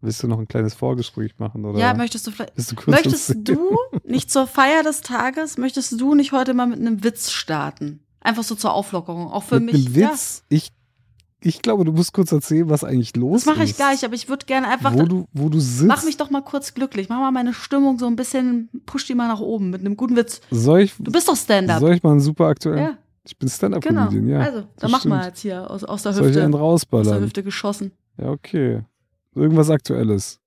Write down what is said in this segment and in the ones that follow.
Willst du noch ein kleines Vorgespräch machen? Oder Ja, möchtest du vielleicht. du Möchtest du nicht zur Feier des Tages, möchtest du nicht heute mal mit einem Witz starten? Einfach so zur Auflockerung. Auch für mit mich. einem Witz? Ich, ich glaube, du musst kurz erzählen, was eigentlich Ja, los das mache ist. ich gleich, aber ich würde gerne einfach. Wo du, wo du sitzt. Mach mich doch mal kurz glücklich. Mach mal meine Stimmung so ein bisschen, push die mal nach oben mit einem guten Witz. soll, ich, Du bist doch Stand-up. soll ich mal einen super aktuellen? Ja, Ich bin Stand-up-Comedian, genau. ja. also, dann mach mal stimmt. jetzt hier aus, aus der Soll ich Hüfte. einen Aus der rausballern? Hüfte geschossen. Ja, okay. Irgendwas Aktuelles.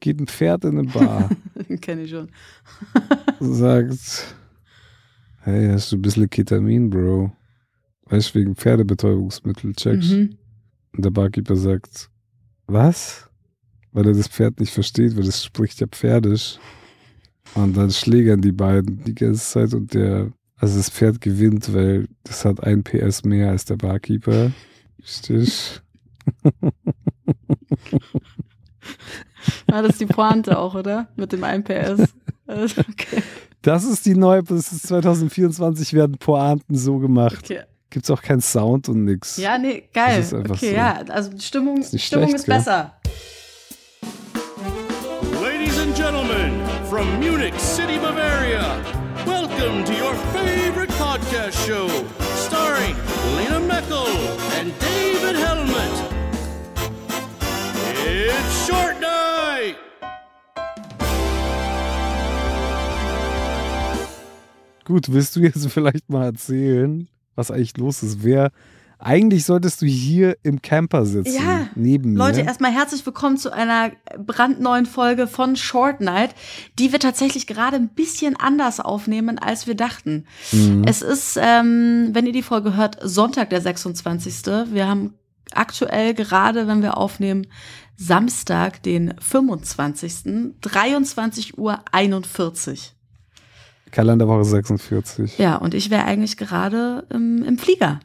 Geht ein Pferd in eine Bar, Kenne ich schon. sagt, hey, hast du ein bisschen Ketamin, Bro? Weißt du, wegen Pferdebetäubungsmittel, checkst. Mhm. Und der Barkeeper sagt, was? Weil er das Pferd nicht versteht, weil es spricht ja pferdisch. Und dann schlägern die beiden die ganze Zeit und der, also das Pferd gewinnt, weil das hat ein PS mehr als der Barkeeper. Richtig. Ah, das ist die Pointe auch, oder? Mit dem 1 PS. Also, okay. Das ist die neue, das ist 2024 werden Pointen so gemacht. okay. Gibt's auch keinen Sound und nix. Ja, nee, geil. Das ist einfach okay, so. ja, also die Stimmung, Ist Stimmung schlecht, ist gell? besser. Ladies and gentlemen, from Munich City, Bavaria, welcome to your favorite podcast show, starring Lena Meckel and David Helmet. It's Short Night! Gut, willst du jetzt vielleicht mal erzählen, was eigentlich los ist? Wer, eigentlich solltest du hier im Camper sitzen, Ja, neben mir. Leute, erstmal herzlich willkommen zu einer brandneuen Folge von Short Night, die wir tatsächlich gerade ein bisschen anders aufnehmen, als wir dachten. Mhm. Es ist, ähm, wenn ihr die Folge hört, Sonntag, der 26. Wir haben aktuell gerade, wenn wir aufnehmen, Samstag, den 25. 23 Uhr 41. Kalenderwoche 46. Ja, und ich wäre eigentlich gerade im, im Flieger.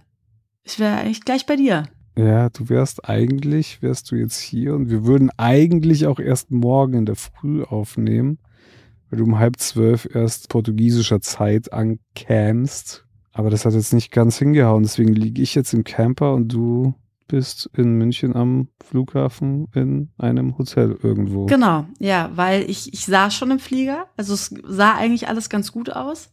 Ich wäre eigentlich gleich bei dir. Ja, du wärst eigentlich, wärst du jetzt hier und wir würden eigentlich auch erst morgen in der Früh aufnehmen, weil du um halb zwölf erst portugiesischer Zeit ankämst. Aber das hat jetzt nicht ganz hingehauen, deswegen liege ich jetzt im Camper und du bist in München am Flughafen in einem Hotel irgendwo. Genau, ja, weil ich, ich saß schon im Flieger. Also es sah eigentlich alles ganz gut aus.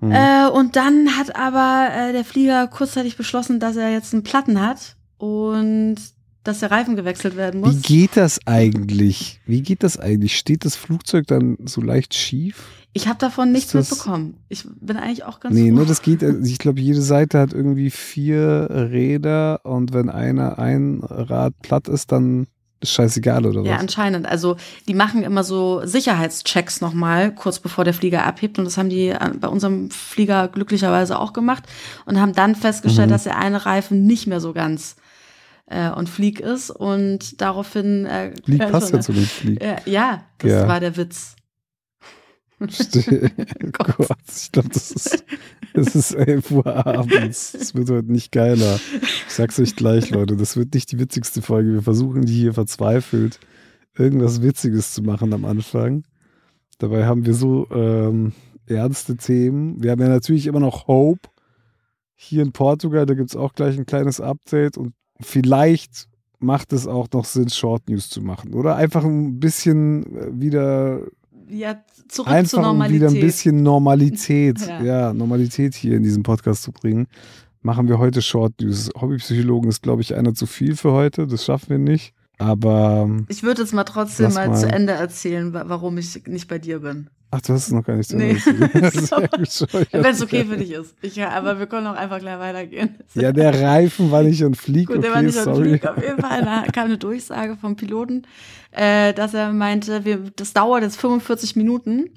Hm. Äh, und dann hat aber äh, der Flieger kurzzeitig beschlossen, dass er jetzt einen Platten hat und dass der Reifen gewechselt werden muss. Wie geht das eigentlich? Wie geht das eigentlich? Steht das Flugzeug dann so leicht schief? Ich habe davon nichts das- mitbekommen. Ich bin eigentlich auch ganz Nee, froh. ne, das geht, also ich glaube, jede Seite hat irgendwie vier Räder und wenn einer ein Rad platt ist, dann ist scheißegal oder Ja, was? anscheinend. Also die machen immer so Sicherheitschecks nochmal, kurz bevor der Flieger abhebt. Und das haben die an- bei unserem Flieger glücklicherweise auch gemacht und haben dann festgestellt, Mhm. dass der eine Reifen nicht mehr so ganz äh, und Flieg ist. Und daraufhin äh, Flieg ja, passt ja zu dem Flieg. Äh, ja, das Ja. war der Witz. Oh Gott, ich glaube, das ist, es ist 11 Uhr abends. Es wird heute nicht geiler. Ich sag's euch gleich, Leute, das wird nicht die witzigste Folge. Wir versuchen die hier verzweifelt irgendwas Witziges zu machen am Anfang. Dabei haben wir so ähm, ernste Themen. Wir haben ja natürlich immer noch Hope. Hier in Portugal, da gibt's auch gleich ein kleines Update und vielleicht macht es auch noch Sinn, Short News zu machen. Oder einfach ein bisschen äh, wieder Ja, zurück zur einfach um Normalität. wieder ein bisschen Normalität, Ja. ja. Normalität hier in diesem Podcast zu bringen, machen wir heute Short News. Hobbypsychologen ist, glaube ich, einer zu viel für heute. Das schaffen wir nicht. Aber, ich würde jetzt mal trotzdem mal, mal. zu Ende erzählen, wa- warum ich nicht bei dir bin. ach, du hast es noch gar nicht Nee. Sehr gut, sorry. Wenn es okay für dich ist. Ich, aber wir können auch einfach gleich weitergehen. Ja, der Reifen war nicht und Flieg, Gut, der war okay, nicht sorry. Flug. Auf jeden Fall da kam eine Durchsage vom Piloten, äh, dass er meinte, wir, das dauert jetzt 45 Minuten,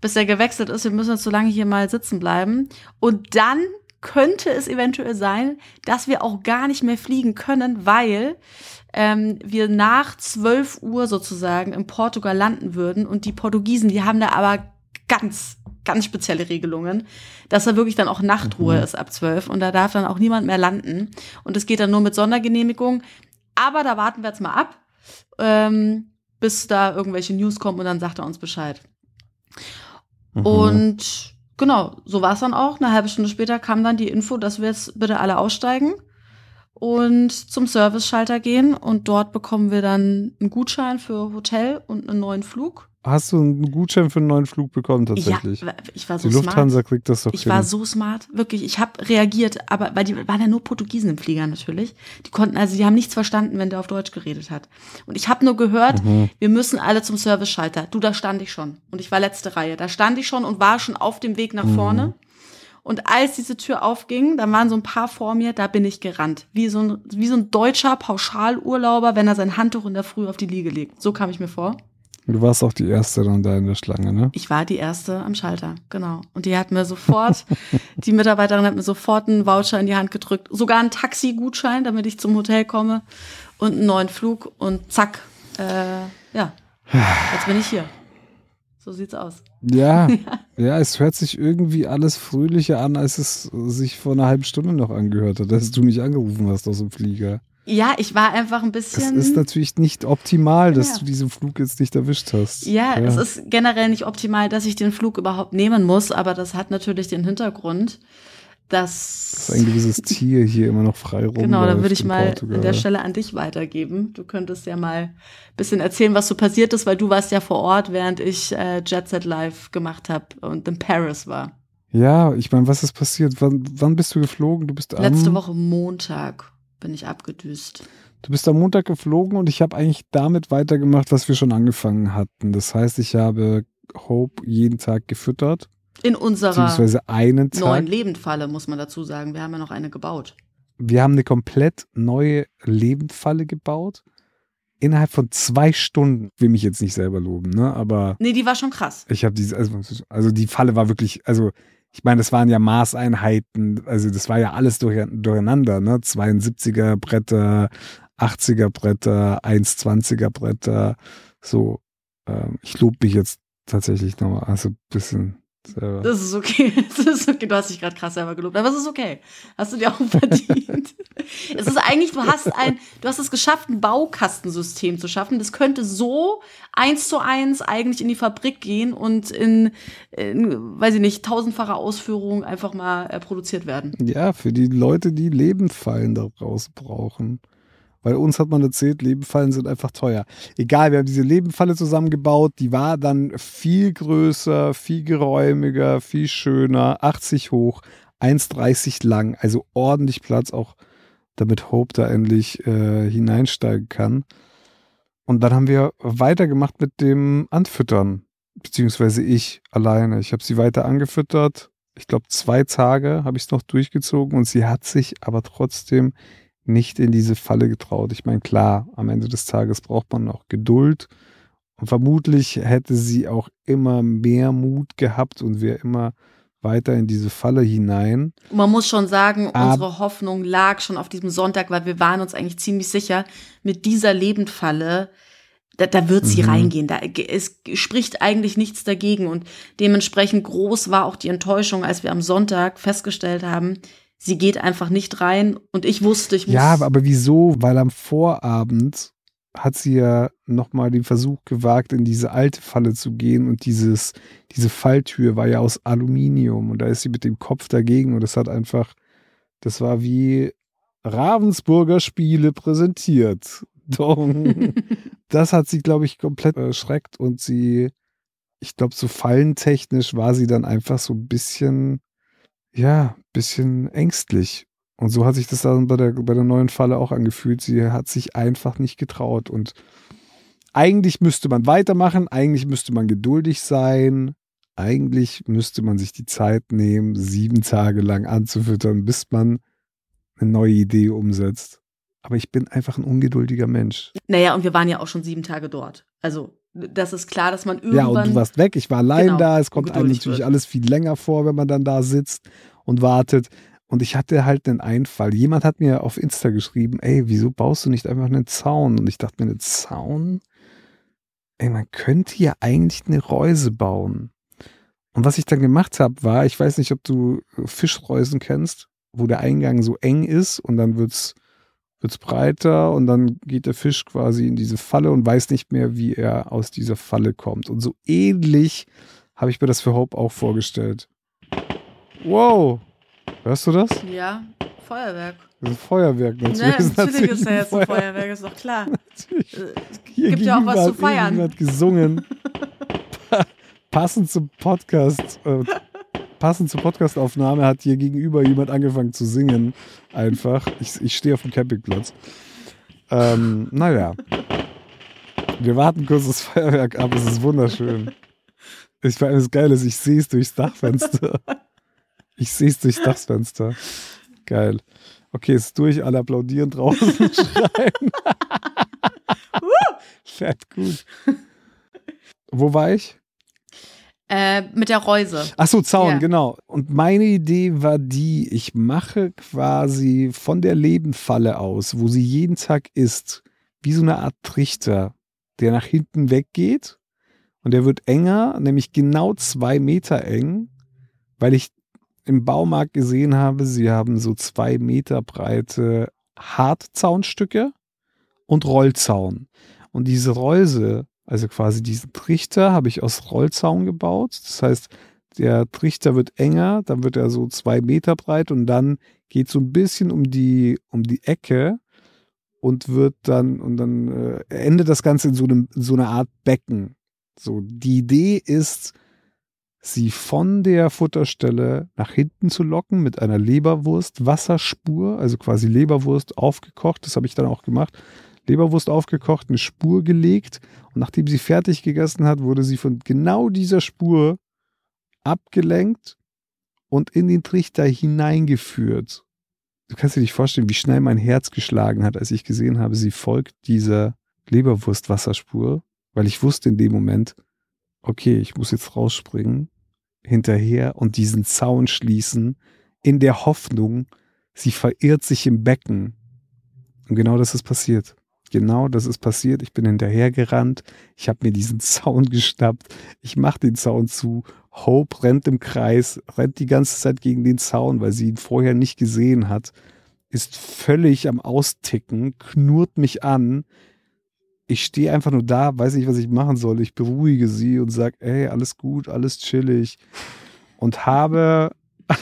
bis er gewechselt ist. Wir müssen jetzt so lange hier mal sitzen bleiben. Und dann könnte es eventuell sein, dass wir auch gar nicht mehr fliegen können, weil ähm, wir nach 12 Uhr sozusagen in Portugal landen würden. Und die Portugiesen, die haben da aber ganz, ganz spezielle Regelungen, dass da wirklich dann auch Nachtruhe Mhm. ist ab 12 und da darf dann auch niemand mehr landen. Und es geht dann nur mit Sondergenehmigung. Aber da warten wir jetzt mal ab, ähm, bis da irgendwelche News kommen und dann sagt er uns Bescheid. Mhm. Und genau, so war es dann auch. Eine halbe Stunde später kam dann die Info, dass wir jetzt bitte alle aussteigen und zum Service-Schalter gehen und dort bekommen wir dann einen Gutschein für Hotel und einen neuen Flug. Hast du einen Gutschein für einen neuen Flug bekommen tatsächlich? Ja, ich war so die Lufthansa smart. kriegt das doch Ich hin. war so smart, wirklich. Ich habe reagiert, aber weil die waren ja nur Portugiesen im Flieger natürlich. Die konnten also, die haben nichts verstanden, wenn der auf Deutsch geredet hat. Und ich habe nur gehört, Mhm. wir müssen alle zum Service-Schalter. Du, da stand ich schon und ich war letzte Reihe. Da stand ich schon und war schon auf dem Weg nach Mhm. vorne. Und als diese Tür aufging, da waren so ein paar vor mir, da bin ich gerannt. Wie so ein, wie so ein deutscher Pauschalurlauber, wenn er sein Handtuch in der Früh auf die Liege legt. So kam ich mir vor. Du warst auch die Erste dann da in der Schlange, ne? Ich war die erste am Schalter, genau. Und die hat mir sofort, die Mitarbeiterin hat mir sofort einen Voucher in die Hand gedrückt, sogar einen Taxigutschein, damit ich zum Hotel komme und einen neuen Flug und zack, äh, ja, jetzt bin ich hier. So sieht's aus. Ja, ja, es hört sich irgendwie alles fröhlicher an, als es sich vor einer halben Stunde noch angehört hat, als du mich angerufen hast aus dem Flieger. Ja, ich war einfach ein Es bisschen. ist natürlich nicht optimal, dass Ja. du diesen Flug jetzt nicht erwischt hast. Ja, es ist generell nicht optimal, dass ich den Flug überhaupt nehmen muss, aber das hat natürlich den Hintergrund, dass. dass ein gewisses Tier hier immer noch frei rumläuft. Genau, dann würde ich mal Portugal. an der Stelle an dich weitergeben. Du könntest ja mal ein bisschen erzählen, was so passiert ist, weil du warst ja vor Ort, während ich äh, Jet Set Live gemacht habe und in Paris war. Ja, ich meine, was ist passiert? Wann, wann bist du geflogen? Du bist am, Letzte Woche Montag bin ich abgedüst. Du bist am Montag geflogen und ich habe eigentlich damit weitergemacht, was wir schon angefangen hatten. Das heißt, ich habe Hope jeden Tag gefüttert, In unserer beziehungsweise einen Tag. neuen Lebendfalle, muss man dazu sagen. Wir haben ja noch eine gebaut. Wir haben eine komplett neue Lebendfalle gebaut. Innerhalb von zwei Stunden. Will mich jetzt nicht selber loben, ne? Aber Nee, die war schon krass. ich habe diese, also, also die Falle war wirklich, also ich meine, das waren ja Maßeinheiten, also das war ja alles durch, durcheinander, ne? 72er Bretter, 80er Bretter, 120er Bretter, so. Ähm, ich lobe mich jetzt tatsächlich nochmal, also ein bisschen selber. Das ist okay. Das ist okay. Du hast dich gerade krass selber gelobt, aber es ist okay. Hast du dir auch verdient. es ist eigentlich, du hast ein, du hast es geschafft, ein Baukastensystem zu schaffen. Das könnte so eins zu eins eigentlich in die Fabrik gehen und in, in weiß ich nicht, tausendfacher Ausführung einfach mal äh, produziert werden. Ja, für die Leute, die Lebendfallen daraus brauchen. Weil uns hat man erzählt, Lebendfallen sind einfach teuer. Egal, wir haben diese Lebendfalle zusammengebaut, die war dann viel größer, viel geräumiger, viel schöner, 80 hoch, 1,30 lang, also ordentlich Platz, auch damit Hope da endlich äh, hineinsteigen kann. Und dann haben wir weitergemacht mit dem Anfüttern, beziehungsweise ich alleine. Ich habe sie weiter angefüttert. Ich glaube, zwei Tage habe ich es noch durchgezogen und sie hat sich aber trotzdem nicht in diese Falle getraut. Ich meine, klar, am Ende des Tages braucht man auch Geduld. Und vermutlich hätte sie auch immer mehr Mut gehabt und wäre immer weiter in diese Falle hinein. Man muss schon sagen, Ab- unsere Hoffnung lag schon auf diesem Sonntag, weil wir waren uns eigentlich ziemlich sicher, mit dieser Lebendfalle, da, da wird sie Mhm. reingehen. Da, es spricht eigentlich nichts dagegen. Und dementsprechend groß war auch die Enttäuschung, als wir am Sonntag festgestellt haben, sie geht einfach nicht rein. Und ich wusste, ich muss. Ja, aber wieso? Weil am Vorabend hat sie ja nochmal den Versuch gewagt, in diese alte Falle zu gehen und dieses, diese Falltür war ja aus Aluminium und da ist sie mit dem Kopf dagegen und das hat einfach, das war wie Ravensburger Spiele präsentiert. Das hat sie, glaube ich, komplett erschreckt und sie, ich glaube, so fallentechnisch war sie dann einfach so ein bisschen, ja, bisschen ängstlich. Und so hat sich das dann bei der, bei der neuen Falle auch angefühlt. Sie hat sich einfach nicht getraut. Und eigentlich müsste man weitermachen, eigentlich müsste man geduldig sein, eigentlich müsste man sich die Zeit nehmen, sieben Tage lang anzufüttern, bis man eine neue Idee umsetzt. Aber ich bin einfach ein ungeduldiger Mensch. Naja, und wir waren ja auch schon sieben Tage dort. Also, das ist klar, dass man Ja, irgendwann. und du warst weg, ich war allein Genau, da. Es kommt einem natürlich wird. alles viel länger vor, wenn man dann da sitzt und wartet. Und ich hatte halt einen Einfall. Jemand hat mir auf Insta geschrieben, ey, wieso baust du nicht einfach einen Zaun? Und ich dachte mir, einen Zaun? Ey, man könnte ja eigentlich eine Reuse bauen. Und was ich dann gemacht habe, war, ich weiß nicht, ob du Fischreusen kennst, wo der Eingang so eng ist und dann wird's wird's breiter und dann geht der Fisch quasi in diese Falle und weiß nicht mehr, wie er aus dieser Falle kommt. Und so ähnlich habe ich mir das für Hope auch vorgestellt. Wow. Hörst du das? Ja, Feuerwerk. Das ist ein Feuerwerk Ne, natürlich. Natürlich ist ja ein jetzt ein Feuerwerk, ist doch klar. Natürlich. Äh, Hier Gibt ja auch was zu hat feiern. irgendjemand gesungen. Pa- passend zum Podcast, äh, passend zur Podcastaufnahme hat hier gegenüber jemand angefangen zu singen. Einfach. Ich, ich stehe auf dem Campingplatz. Ähm, naja. Wir warten kurz das Feuerwerk ab. Es ist wunderschön. Ich das Geile ist, ich sehe es durchs Dachfenster. Ich sehe es durchs Dachfenster. Geil. Okay, es ist durch, alle applaudieren draußen schreien. Fett gut. Wo war ich? Äh, mit der Reuse. Ach so, Zaun, Ja. genau. Und meine Idee war die, ich mache quasi von der Lebenfalle aus, wo sie jeden Tag ist, wie so eine Art Trichter, der nach hinten weggeht und der wird enger, nämlich genau zwei Meter eng, weil ich im Baumarkt gesehen habe, sie haben so zwei Meter breite Hartzaunstücke und Rollzaun. Und diese Reuse, also quasi diesen Trichter, habe ich aus Rollzaun gebaut. Das heißt, der Trichter wird enger, dann wird er so zwei Meter breit und dann geht so ein bisschen um die, um die Ecke und wird dann, und dann äh, endet das Ganze in so, einem, in so einer Art Becken. So, die Idee ist, sie von der Futterstelle nach hinten zu locken mit einer Leberwurst-Wasserspur, also quasi Leberwurst aufgekocht, das habe ich dann auch gemacht. Leberwurst aufgekocht, eine Spur gelegt und nachdem sie fertig gegessen hat, wurde sie von genau dieser Spur abgelenkt und in den Trichter hineingeführt. Du kannst dir nicht vorstellen, wie schnell mein Herz geschlagen hat, als ich gesehen habe, sie folgt dieser Leberwurst-Wasserspur, weil ich wusste in dem Moment, okay, ich muss jetzt rausspringen, hinterher und diesen Zaun schließen, in der Hoffnung, sie verirrt sich im Becken. Und genau das ist passiert. Genau das ist passiert. Ich bin hinterhergerannt. Ich habe mir diesen Zaun geschnappt. Ich mache den Zaun zu. Hope rennt im Kreis, rennt die ganze Zeit gegen den Zaun, weil sie ihn vorher nicht gesehen hat. Ist völlig am Austicken, knurrt mich an. Ich stehe einfach nur da, weiß nicht, was ich machen soll. Ich beruhige sie und sage, ey, alles gut, alles chillig. Und habe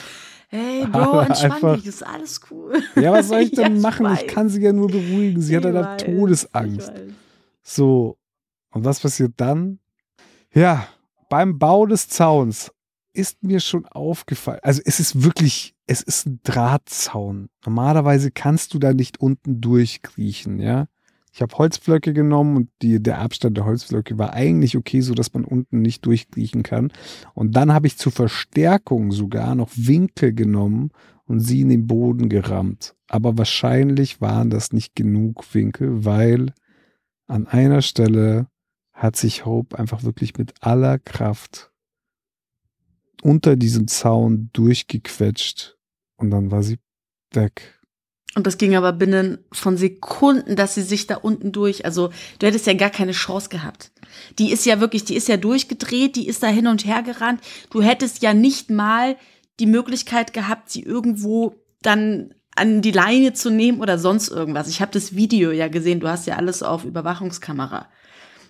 Hey, Bro, entspann einfach- dich, ist alles cool. Ja, was soll ich Ja, denn ich machen? Ich weiß. kann sie ja nur beruhigen. Sie hat Ich ja weiß, Todesangst. ich. So. Und was passiert dann? Ja, beim Bau des Zauns ist mir schon aufgefallen. Also es ist wirklich, es ist ein Drahtzaun. Normalerweise kannst du da nicht unten durchkriechen, ja. Ich habe Holzpflöcke genommen und die, der Abstand der Holzpflöcke war eigentlich okay, so dass man unten nicht durchkriechen kann. Und dann habe ich zur Verstärkung sogar noch Winkel genommen und sie in den Boden gerammt. Aber wahrscheinlich waren das nicht genug Winkel, weil an einer Stelle hat sich Hope einfach wirklich mit aller Kraft unter diesem Zaun durchgequetscht und dann war sie weg. Und das ging aber binnen von Sekunden, dass sie sich da unten durch, also du hättest ja gar keine Chance gehabt. Die ist ja wirklich, die ist ja durchgedreht, die ist da hin und her gerannt. Du hättest ja nicht mal die Möglichkeit gehabt, sie irgendwo dann an die Leine zu nehmen oder sonst irgendwas. Ich habe das Video ja gesehen, du hast ja alles auf Überwachungskamera,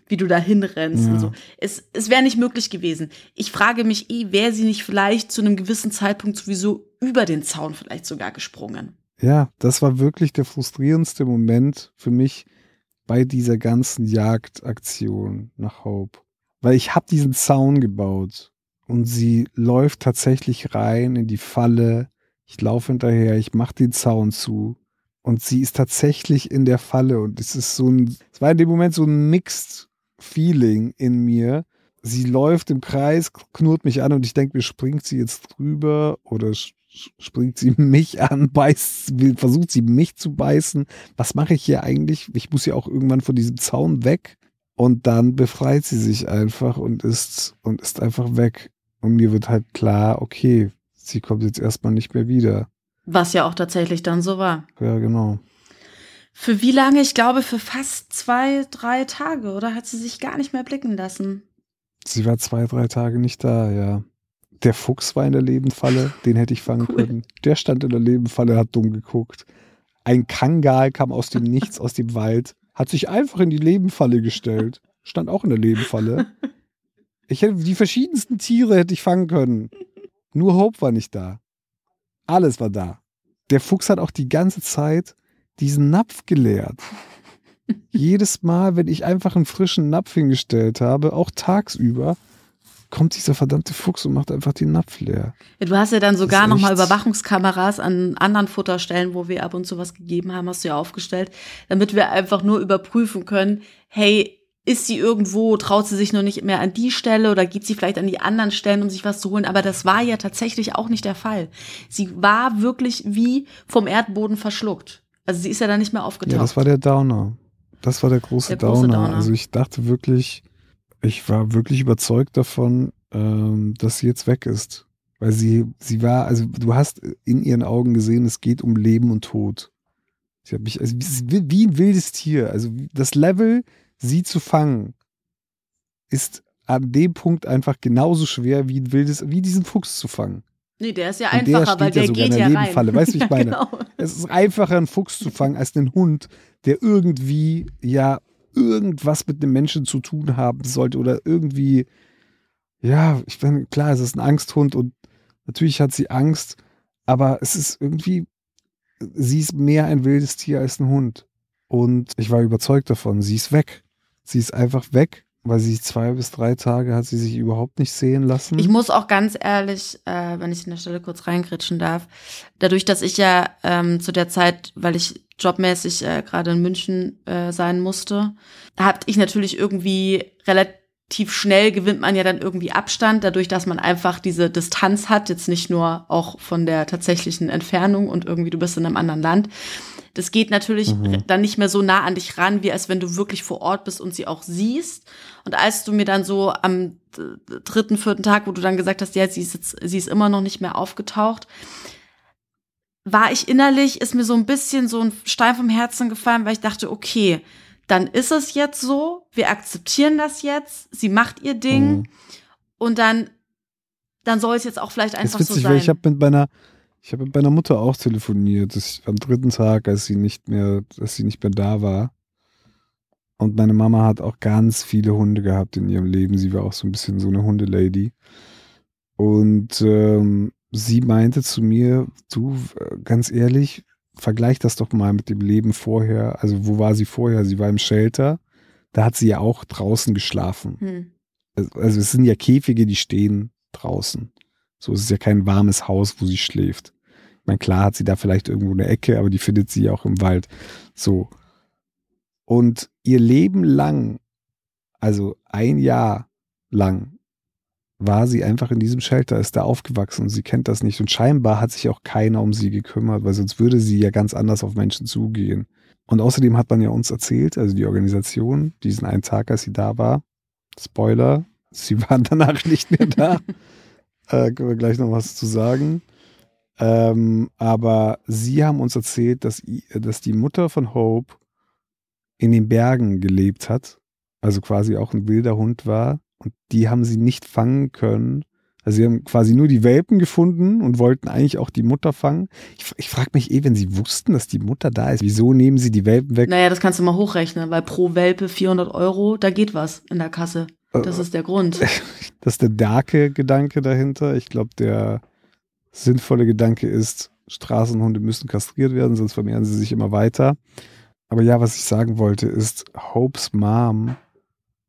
wie du da hinrennst Ja. und so. Es, es wäre nicht möglich gewesen. Ich frage mich eh, wäre sie nicht vielleicht zu einem gewissen Zeitpunkt sowieso über den Zaun vielleicht sogar gesprungen. Ja, das war wirklich der frustrierendste Moment für mich bei dieser ganzen Jagdaktion nach Hope. Weil ich habe diesen Zaun gebaut und sie läuft tatsächlich rein in die Falle. Ich laufe hinterher, ich mache den Zaun zu und sie ist tatsächlich in der Falle und es ist so ein, es war in dem Moment so ein Mixed Feeling in mir. Sie läuft im Kreis, knurrt mich an und ich denke mir, springt sie jetzt drüber oder springt sie mich an, beißt, will- versucht sie mich zu beißen. Was mache ich hier eigentlich? Ich muss ja auch irgendwann von diesem Zaun weg. Und dann befreit sie sich einfach und ist, und ist einfach weg. Und mir wird halt klar, okay, sie kommt jetzt erstmal nicht mehr wieder. Was ja auch tatsächlich dann so war. Ja, genau. Für wie lange? Ich glaube, für fast zwei, drei Tage, oder? Hat sie sich gar nicht mehr blicken lassen. Sie war zwei, drei Tage nicht da, ja. Der Fuchs war in der Lebenfalle, den hätte ich fangen Cool. können. Der stand in der Lebenfalle, hat dumm geguckt. Ein Kangal kam aus dem Nichts, aus dem Wald, hat sich einfach in die Lebenfalle gestellt. Stand auch in der Lebenfalle. Ich hätte die verschiedensten Tiere hätte ich fangen können. Nur Hope war nicht da. Alles war da. der Fuchs hat auch die ganze Zeit diesen Napf geleert. Jedes Mal, wenn ich einfach einen frischen Napf hingestellt habe, auch tagsüber, kommt dieser verdammte Fuchs und macht einfach den Napf leer. Ja, du hast ja dann sogar nochmal Überwachungskameras an anderen Futterstellen, wo wir ab und zu was gegeben haben, hast du ja aufgestellt, damit wir einfach nur überprüfen können, hey, ist sie irgendwo, traut sie sich noch nicht mehr an die Stelle oder geht sie vielleicht an die anderen Stellen, um sich was zu holen. Aber das war ja tatsächlich auch nicht der Fall. Sie war wirklich wie vom Erdboden verschluckt. Also sie ist ja dann nicht mehr aufgetaucht. Ja, das war der Downer. Das war der große, Der große Downer. Downer. Also ich dachte wirklich, ich war wirklich überzeugt davon, ähm, dass sie jetzt weg ist. Weil sie, sie war, also du hast in ihren Augen gesehen, es geht um Leben und Tod. Sie hat mich, also wie, wie ein wildes Tier. Also das Level, sie zu fangen, ist an dem Punkt einfach genauso schwer wie ein wildes, wie diesen Fuchs zu fangen. nee, der ist ja Und der einfacher, weil steht ja der sogar in geht der ja rein. Nebenfalle. Weißt du, wie ich meine? genau. Es ist einfacher, einen Fuchs zu fangen, als einen Hund, der irgendwie ja irgendwas mit einem Menschen zu tun haben sollte oder irgendwie, ja, ich bin klar, es ist ein Angsthund und natürlich hat sie Angst, aber es ist irgendwie, sie ist mehr ein wildes Tier als ein Hund. Und ich war überzeugt davon, sie ist weg. Sie ist einfach weg, weil sie zwei bis drei Tage hat sie sich überhaupt nicht sehen lassen. Ich muss auch ganz ehrlich, äh, wenn ich an der Stelle kurz reingritschen darf, dadurch, dass ich ja ähm, zu der Zeit, weil ich jobmäßig äh, gerade in München äh, sein musste, habe ich natürlich irgendwie relativ schnell gewinnt man ja dann irgendwie Abstand, dadurch, dass man einfach diese Distanz hat, jetzt nicht nur auch von der tatsächlichen Entfernung und irgendwie du bist in einem anderen Land. Das geht natürlich Mhm. dann nicht mehr so nah an dich ran, wie als wenn du wirklich vor Ort bist und sie auch siehst. Und als du mir dann so am dritten, vierten Tag, wo du dann gesagt hast, ja, sie ist jetzt, sie ist immer noch nicht mehr aufgetaucht, war ich innerlich, ist mir so ein bisschen so ein Stein vom Herzen gefallen, weil ich dachte, okay, dann ist es jetzt so, wir akzeptieren das jetzt, sie macht ihr Ding Mhm. und dann, dann soll es jetzt auch vielleicht einfach ist so witzig, sein. ich habe mit meiner, ich habe mit meiner Mutter auch telefoniert, das, am dritten Tag, als sie nicht mehr, als sie nicht mehr da war. Und meine Mama hat auch ganz viele Hunde gehabt in ihrem Leben. Sie war auch so ein bisschen so eine Hundelady. Und ähm, sie meinte zu mir, du, äh, ganz ehrlich, vergleich das doch mal mit dem Leben vorher. Also wo war sie vorher? Sie war im Shelter. Da hat sie ja auch draußen geschlafen hm. also es sind ja Käfige, die stehen draußen. So es ist ja kein warmes Haus, wo sie schläft. Ich meine, klar hat sie da vielleicht irgendwo eine Ecke, aber die findet sie auch im Wald. So. Und ihr Leben lang, also ein Jahr lang, war sie einfach in diesem Shelter, ist da aufgewachsen und sie kennt das nicht. Und scheinbar hat sich auch keiner um sie gekümmert, weil sonst würde sie ja ganz anders auf Menschen zugehen. Und außerdem hat man ja uns erzählt, also die Organisation, diesen einen Tag, als sie da war, Spoiler, sie waren danach nicht mehr da. äh, können wir gleich noch was zu sagen. Ähm, aber sie haben uns erzählt, dass, dass die Mutter von Hope in den Bergen gelebt hat, also quasi auch ein wilder Hund war. Und die haben sie nicht fangen können. Also sie haben quasi nur die Welpen gefunden und wollten eigentlich auch die Mutter fangen. Ich, ich frage mich eh, wenn sie wussten, dass die Mutter da ist, wieso nehmen sie die Welpen weg? Naja, das kannst du mal hochrechnen, weil pro Welpe 400 Euro, da geht was in der Kasse. Das ist der Grund. Das ist der darke Gedanke dahinter. Ich glaube, der sinnvolle Gedanke ist, Straßenhunde müssen kastriert werden, sonst vermehren sie sich immer weiter. Aber ja, was ich sagen wollte, ist, Hopes Mom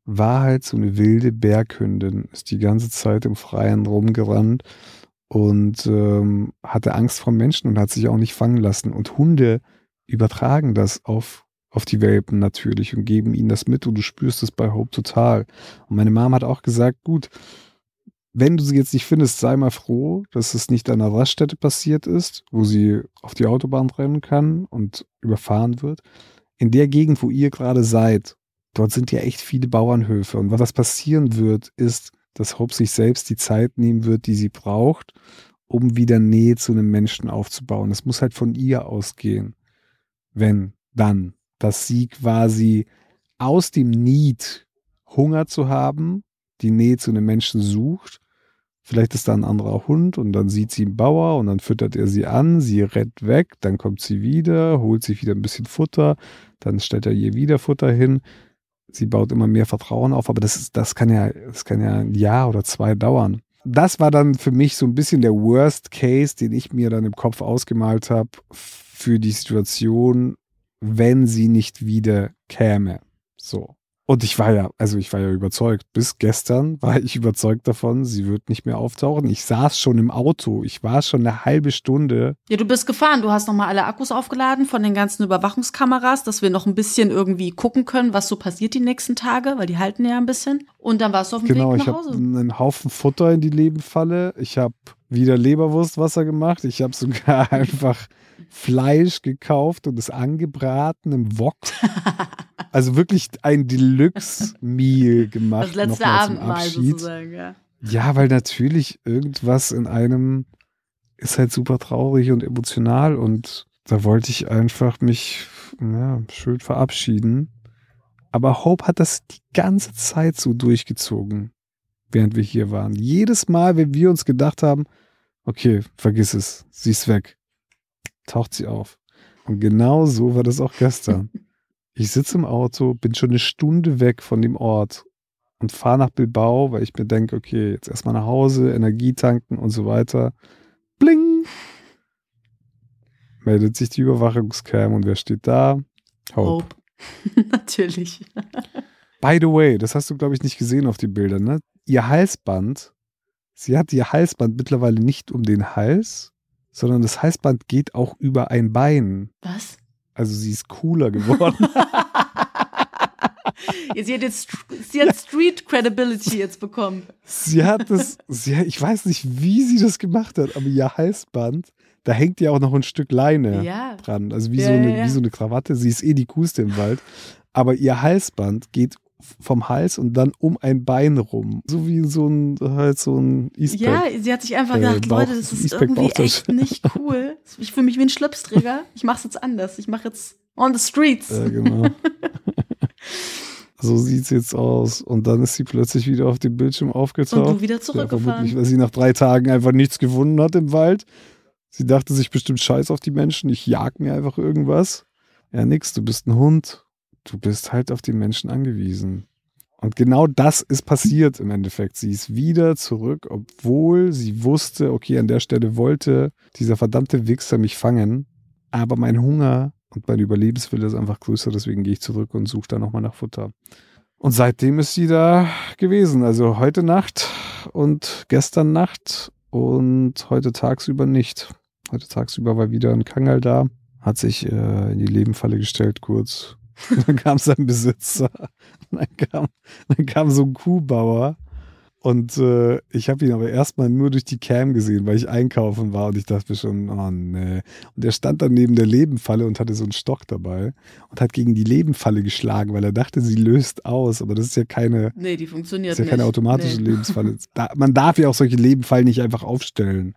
war halt so eine wilde Berghündin, ist die ganze Zeit im Freien rumgerannt und ähm, hatte Angst vor Menschen und hat sich auch nicht fangen lassen. Und Hunde übertragen das auf, auf die Welpen natürlich und geben ihnen das mit und du spürst es bei Hope total. Und meine Mom hat auch gesagt, gut, wenn du sie jetzt nicht findest, sei mal froh, dass es nicht an einer Raststätte passiert ist, wo sie auf die Autobahn rennen kann und überfahren wird. In der Gegend, wo ihr gerade seid, dort sind ja echt viele Bauernhöfe. Und was passieren wird, ist, dass Hope sich selbst die Zeit nehmen wird, die sie braucht, um wieder Nähe zu einem Menschen aufzubauen. Es muss halt von ihr ausgehen. Wenn, dann, dass sie quasi aus dem Need, Hunger zu haben, die Nähe zu einem Menschen sucht. Vielleicht ist da ein anderer Hund und dann sieht sie einen Bauer und dann füttert er sie an, sie rennt weg, dann kommt sie wieder, holt sich wieder ein bisschen Futter, dann stellt er ihr wieder Futter hin. Sie baut immer mehr Vertrauen auf, aber das ist, das kann ja, das kann ja ein Jahr oder zwei dauern. das war dann für mich so ein bisschen der Worst Case, den ich mir dann im Kopf ausgemalt habe für die Situation, wenn sie nicht wieder käme. So. Und ich war ja, also ich war ja überzeugt. Bis gestern war ich überzeugt davon, sie wird nicht mehr auftauchen. Ich saß schon im Auto. Ich war schon eine halbe Stunde. Ja, du bist gefahren. Du hast nochmal alle Akkus aufgeladen von den ganzen Überwachungskameras, dass wir noch ein bisschen irgendwie gucken können, was so passiert die nächsten Tage, weil die halten ja ein bisschen. Und dann warst du auf dem Genau, Weg ich nach habe Hause. einen Haufen Futter in die Lebenfalle. Ich habe wieder Leberwurstwasser gemacht. Ich habe sogar einfach Fleisch gekauft und es angebraten im Wok. Also wirklich ein Deluxe-Meal gemacht. Das letzte Abendmahl sozusagen, ja. Ja, weil natürlich irgendwas in einem ist halt super traurig und emotional und da wollte ich einfach mich ja, schön verabschieden. Aber Hope hat das die ganze Zeit so durchgezogen, während wir hier waren. Jedes Mal, wenn wir uns gedacht haben, okay, vergiss es, sie ist weg, taucht sie auf. Und genau so war das auch gestern. Ich sitze im Auto, bin schon eine Stunde weg von dem Ort und fahre nach Bilbao, weil ich mir denke, okay, jetzt erstmal nach Hause, Energie tanken und so weiter. Bling! Meldet sich die Überwachungscam und wer steht da? Hope. Hope. Natürlich. By the way, das hast du, glaube ich, nicht gesehen auf die Bilder, ne? Ihr Halsband, sie hat ihr Halsband mittlerweile nicht um den Hals, sondern das Halsband geht auch über ein Bein. Was? Also sie ist cooler geworden. Sie hat jetzt sie hat Street Credibility jetzt bekommen. sie hat das, sie, ich weiß nicht, wie sie das gemacht hat, aber ihr Halsband, da hängt ja auch noch ein Stück Leine Ja. dran. Also wie, Ja, so eine, ja. wie so eine Krawatte. Sie ist eh die coolste im Wald. Aber ihr Halsband geht vom Hals und dann um ein Bein rum. So wie so ein, halt so ein Eastpack. Ja, sie hat sich einfach Äh, gedacht, Bauch- Leute, das ist irgendwie echt nicht cool. Ich fühle mich wie ein Schlipsträger. Ich mache es jetzt anders. Ich mache jetzt on the streets. Ja, genau. so sieht's jetzt aus. Und dann ist sie plötzlich wieder auf dem Bildschirm aufgetaucht. Und du wieder Ja, zurückgefahren. vermutlich, weil sie nach drei Tagen einfach nichts gefunden hat im Wald. Sie dachte sich bestimmt scheiß auf die Menschen, ich jag mir einfach irgendwas. Ja, nix, du bist ein Hund. Du bist halt auf die Menschen angewiesen. Und genau das ist passiert im Endeffekt. Sie ist wieder zurück, obwohl sie wusste, okay, an der Stelle wollte dieser verdammte Wichser mich fangen. Aber mein Hunger und mein Überlebenswille ist einfach größer, deswegen gehe ich zurück und suche da nochmal nach Futter. Und seitdem ist sie da gewesen. Also heute Nacht und gestern Nacht und heute tagsüber nicht. Heute tagsüber war wieder ein Kangal da, hat sich äh, in die Lebenfalle gestellt kurz. Und dann kam sein Besitzer. Und dann kam, dann kam so ein Kuhbauer. Und äh, ich habe ihn aber erstmal nur durch die Cam gesehen, weil ich einkaufen war und ich dachte mir schon, oh nee. Und er stand dann neben der Lebenfalle und hatte so einen Stock dabei und hat gegen die Lebenfalle geschlagen, weil er dachte, sie löst aus. Aber das ist ja keine, Nee, die funktioniert das ist ja nicht. keine automatische nee. Lebensfalle. Da, man darf ja auch solche Lebenfallen nicht einfach aufstellen.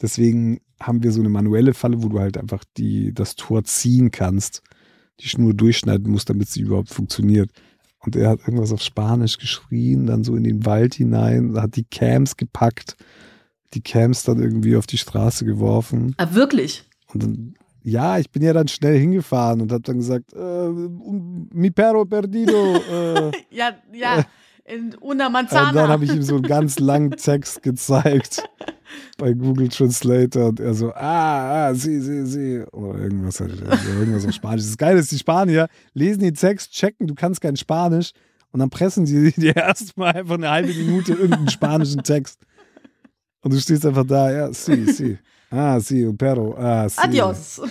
Deswegen haben wir so eine manuelle Falle, wo du halt einfach die, das Tor ziehen kannst, die Schnur durchschneiden musst, damit sie überhaupt funktioniert. Und er hat irgendwas auf Spanisch geschrien, dann so in den Wald hinein, hat die Cams gepackt, die Cams dann irgendwie auf die Straße geworfen. Ah, wirklich? Und dann, ja, ich bin ja dann schnell hingefahren und habe dann gesagt, äh, mi perro perdido. Äh, Ja, ja. In una und manzana. dann habe ich ihm so einen ganz langen Text gezeigt bei Google Translator und er so, ah, ah, sie, sie, sie. Oder irgendwas, also irgendwas auf Spanisch. Das Geile ist, die Spanier lesen den Text, checken, du kannst kein Spanisch und dann pressen sie dir erstmal einfach eine halbe Minute irgendeinen spanischen Text. Und du stehst einfach da, ja, sí, sí. Ah, sí, un perro. Ah, sí. Adios.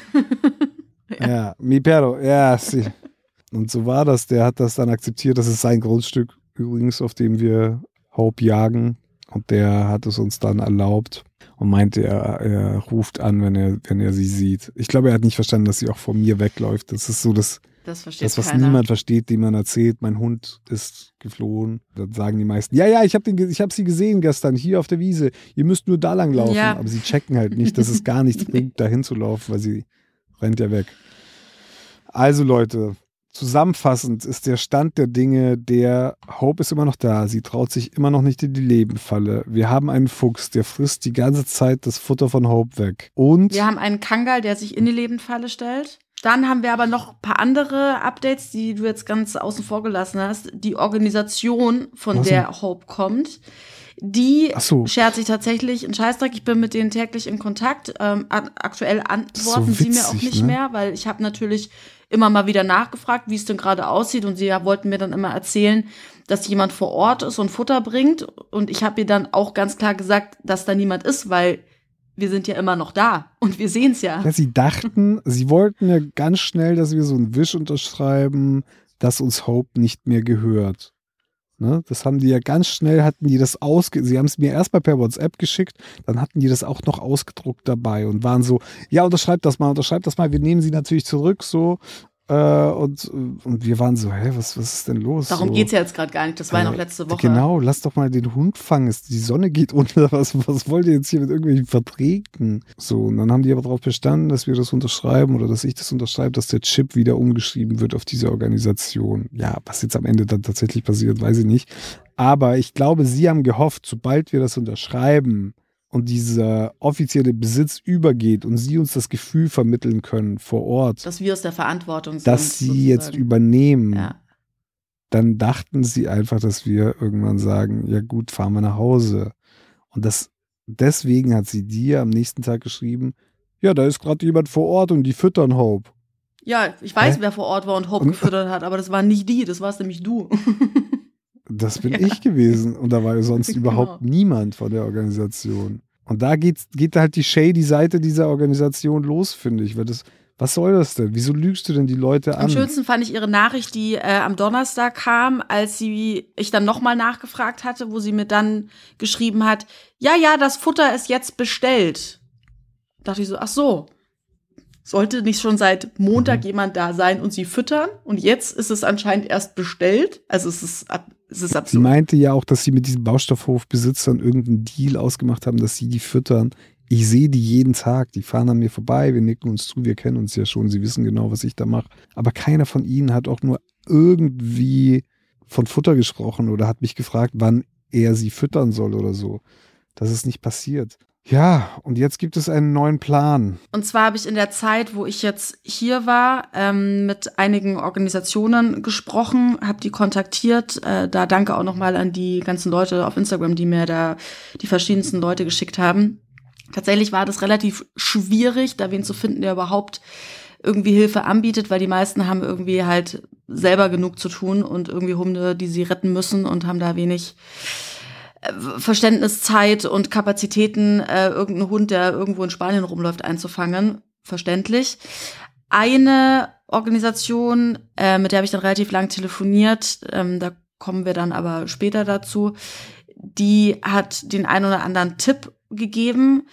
Ja, mi perro, ja, sí. Und so war das. Der hat das dann akzeptiert. Das ist sein Grundstück übrigens, auf dem wir Hope jagen. Und der hat es uns dann erlaubt und meinte, er, er ruft an, wenn er, wenn er sie sieht. Ich glaube, er hat nicht verstanden, dass sie auch vor mir wegläuft. Das ist so das, Das das was keiner. niemand versteht, dem man erzählt, mein Hund ist geflohen. Dann sagen die meisten, ja, ja, ich habe hab sie gesehen gestern hier auf der Wiese. Ihr müsst nur da lang laufen. Ja. Aber sie checken halt nicht, dass es gar nichts bringt, dahin zu laufen, weil sie rennt ja weg. Also Leute, zusammenfassend ist der Stand der Dinge, der Hope ist immer noch da. Sie traut sich immer noch nicht in die Lebenfalle. Wir haben einen Fuchs, der frisst die ganze Zeit das Futter von Hope weg. Und Wir haben einen Kangal, der sich in die Lebendfalle stellt. Dann haben wir aber noch ein paar andere Updates, die du jetzt ganz außen vor gelassen hast. Die Organisation, von Was der Hope kommt, Die so. schert sich tatsächlich einen Scheißdreck. Ich bin mit denen täglich in Kontakt. Ähm, aktuell antworten So sie mir auch witzig, nicht ne? mehr, weil ich habe natürlich immer mal wieder nachgefragt, wie es denn gerade aussieht. Und sie wollten mir dann immer erzählen, dass jemand vor Ort ist und Futter bringt. Und ich habe ihr dann auch ganz klar gesagt, dass da niemand ist, weil wir sind ja immer noch da und wir sehen es ja. Ja, sie dachten, sie wollten ja ganz schnell, dass wir so einen Wisch unterschreiben, dass uns Hope nicht mehr gehört. Ne? Das haben die ja ganz schnell, hatten die das ausge... Sie haben es mir erstmal per WhatsApp geschickt, dann hatten die das auch noch ausgedruckt dabei und waren so, ja, unterschreibt das mal, unterschreibt das mal, wir nehmen sie natürlich zurück, so. Äh, und, und wir waren so, hä, was, was ist denn los? Darum so. geht's ja jetzt gerade gar nicht. Das war ja noch Äh, letzte Woche. Genau, lass doch mal den Hund fangen. Die Sonne geht unter. Was, was wollt ihr jetzt hier mit irgendwelchen Verträgen? So, und dann haben die aber darauf bestanden, dass wir das unterschreiben oder dass ich das unterschreibe, dass der Chip wieder umgeschrieben wird auf diese Organisation. Ja, was jetzt am Ende dann tatsächlich passiert, weiß ich nicht. Aber ich glaube, sie haben gehofft, sobald wir das unterschreiben und dieser offizielle Besitz übergeht und sie uns das Gefühl vermitteln können vor Ort, dass wir aus der Verantwortung sind. dass sie jetzt sozusagen. übernehmen Ja. dann dachten sie einfach, dass wir irgendwann sagen, ja gut, fahren wir nach Hause. Und das, deswegen hat sie dir am nächsten Tag geschrieben, ja, da ist gerade jemand vor Ort und die füttern Hope. ja, ich weiß, Hä? wer vor Ort war und Hope Und- gefüttert hat, aber das waren nicht die, das warst nämlich du. Das bin Ja. ich gewesen. Und da war ja sonst Genau. überhaupt niemand von der Organisation. Und da geht's, geht halt die shady Seite dieser Organisation los, finde ich. Weil das, was soll das denn? Wieso lügst du denn die Leute Am an? schönsten fand ich ihre Nachricht, die äh, am Donnerstag kam, als sie ich dann nochmal nachgefragt hatte, wo sie mir dann geschrieben hat, ja, ja, das Futter ist jetzt bestellt. Dachte ich so, ach so. Sollte nicht schon seit Montag Mhm. jemand da sein und sie füttern? Und jetzt ist es anscheinend erst bestellt. Also es ist, ab, es ist Sie absurd. meinte ja auch, dass sie mit diesen Baustoffhofbesitzern irgendeinen Deal ausgemacht haben, dass sie die füttern. Ich sehe die jeden Tag, die fahren an mir vorbei, wir nicken uns zu, wir kennen uns ja schon, sie wissen genau, was ich da mache. Aber keiner von ihnen hat auch nur irgendwie von Futter gesprochen oder hat mich gefragt, wann er sie füttern soll oder so. Das ist nicht passiert. Ja, und jetzt gibt es einen neuen Plan. Und zwar habe ich in der Zeit, wo ich jetzt hier war, ähm, mit einigen Organisationen gesprochen, habe die kontaktiert. Äh, da danke auch nochmal an die ganzen Leute auf Instagram, die mir da die verschiedensten Leute geschickt haben. Tatsächlich war das relativ schwierig, da wen zu finden, der überhaupt irgendwie Hilfe anbietet, weil die meisten haben irgendwie halt selber genug zu tun und irgendwie Hunde, die sie retten müssen und haben da wenig Verständnis, Zeit und Kapazitäten, äh, irgendeinen Hund, der irgendwo in Spanien rumläuft, einzufangen. Verständlich. Eine Organisation, äh, mit der habe ich dann relativ lang telefoniert, ähm, da kommen wir dann aber später dazu, die hat den einen oder anderen Tipp gegeben,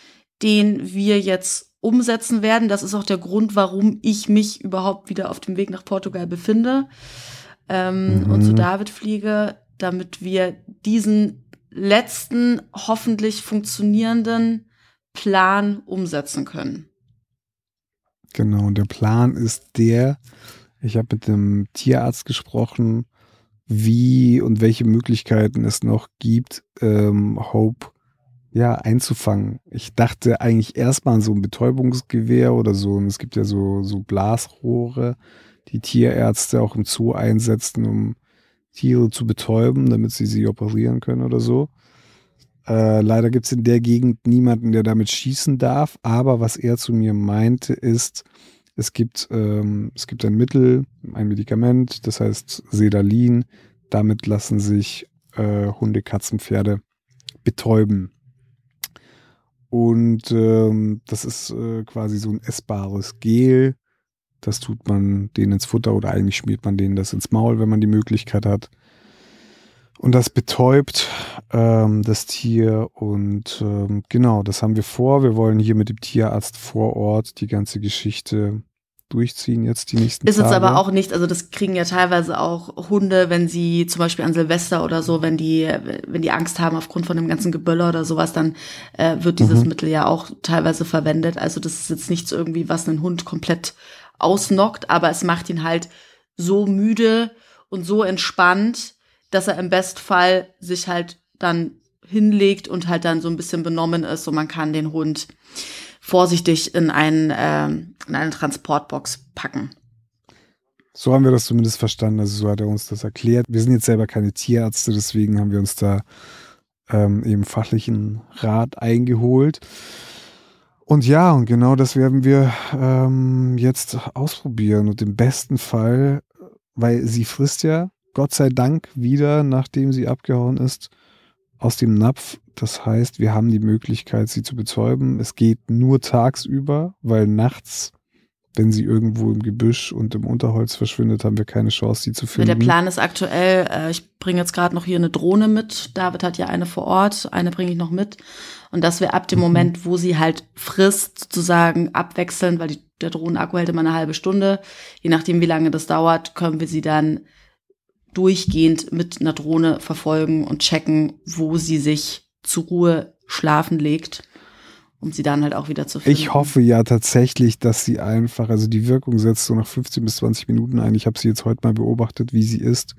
den wir jetzt umsetzen werden. Das ist auch der Grund, warum ich mich überhaupt wieder auf dem Weg nach Portugal befinde ähm, Mhm. und zu David fliege, damit wir diesen letzten, hoffentlich funktionierenden Plan umsetzen können. Genau, und der Plan ist der, ich habe mit dem Tierarzt gesprochen, wie und welche Möglichkeiten es noch gibt, ähm, Hope ja einzufangen. Ich dachte eigentlich erstmal an so ein Betäubungsgewehr oder so. Und es gibt ja so, so Blasrohre, die Tierärzte auch im Zoo einsetzen, um Tiere zu betäuben, damit sie sie operieren können oder so. Äh, leider gibt es in der Gegend niemanden, der damit schießen darf. Aber was er zu mir meinte, ist, es gibt, ähm, es gibt ein Mittel, ein Medikament, das heißt Sedalin. Damit lassen sich äh, Hunde, Katzen, Pferde betäuben. Und ähm, das ist äh, quasi so ein essbares Gel. Das tut man denen ins Futter oder eigentlich schmiert man denen das ins Maul, wenn man die Möglichkeit hat. Und das betäubt ähm, das Tier. Und ähm, genau, das haben wir vor. Wir wollen hier mit dem Tierarzt vor Ort die ganze Geschichte durchziehen jetzt die nächsten Ist Tage. jetzt aber auch nicht, also das kriegen ja teilweise auch Hunde, wenn sie zum Beispiel an Silvester oder so, wenn die, wenn die Angst haben aufgrund von dem ganzen Geböller oder sowas, dann äh, wird dieses Mhm. Mittel ja auch teilweise verwendet. Also das ist jetzt nichts irgendwie, was einen Hund komplett ausnockt, aber es macht ihn halt so müde und so entspannt, dass er im Bestfall sich halt dann hinlegt und halt dann so ein bisschen benommen ist und man kann den Hund vorsichtig in, einen, ähm, in eine Transportbox packen. So haben wir das zumindest verstanden. Also so hat er uns das erklärt. Wir sind jetzt selber keine Tierärzte, deswegen haben wir uns da ähm, eben fachlichen Rat eingeholt. Und ja, und genau das werden wir ähm, jetzt ausprobieren. Und im besten Fall, weil sie frisst ja, Gott sei Dank, wieder, nachdem sie abgehauen ist, aus dem Napf. Das heißt, wir haben die Möglichkeit, sie zu betäuben. Es geht nur tagsüber, weil nachts wenn sie irgendwo im Gebüsch und im Unterholz verschwindet, haben wir keine Chance, sie zu finden. Der Plan ist aktuell, äh, ich bringe jetzt gerade noch hier eine Drohne mit. David hat ja eine vor Ort, eine bringe ich noch mit. Und dass wir ab dem mhm. Moment, wo sie halt frisst, sozusagen abwechseln, weil die, der Drohnenakku hält immer eine halbe Stunde. Je nachdem, wie lange das dauert, können wir sie dann durchgehend mit einer Drohne verfolgen und checken, wo sie sich zur Ruhe schlafen legt um sie dann halt auch wieder zu finden. Ich hoffe ja tatsächlich, dass sie einfach, also die Wirkung setzt so nach 15 bis 20 Minuten ein. Ich habe sie jetzt heute mal beobachtet, wie sie ist.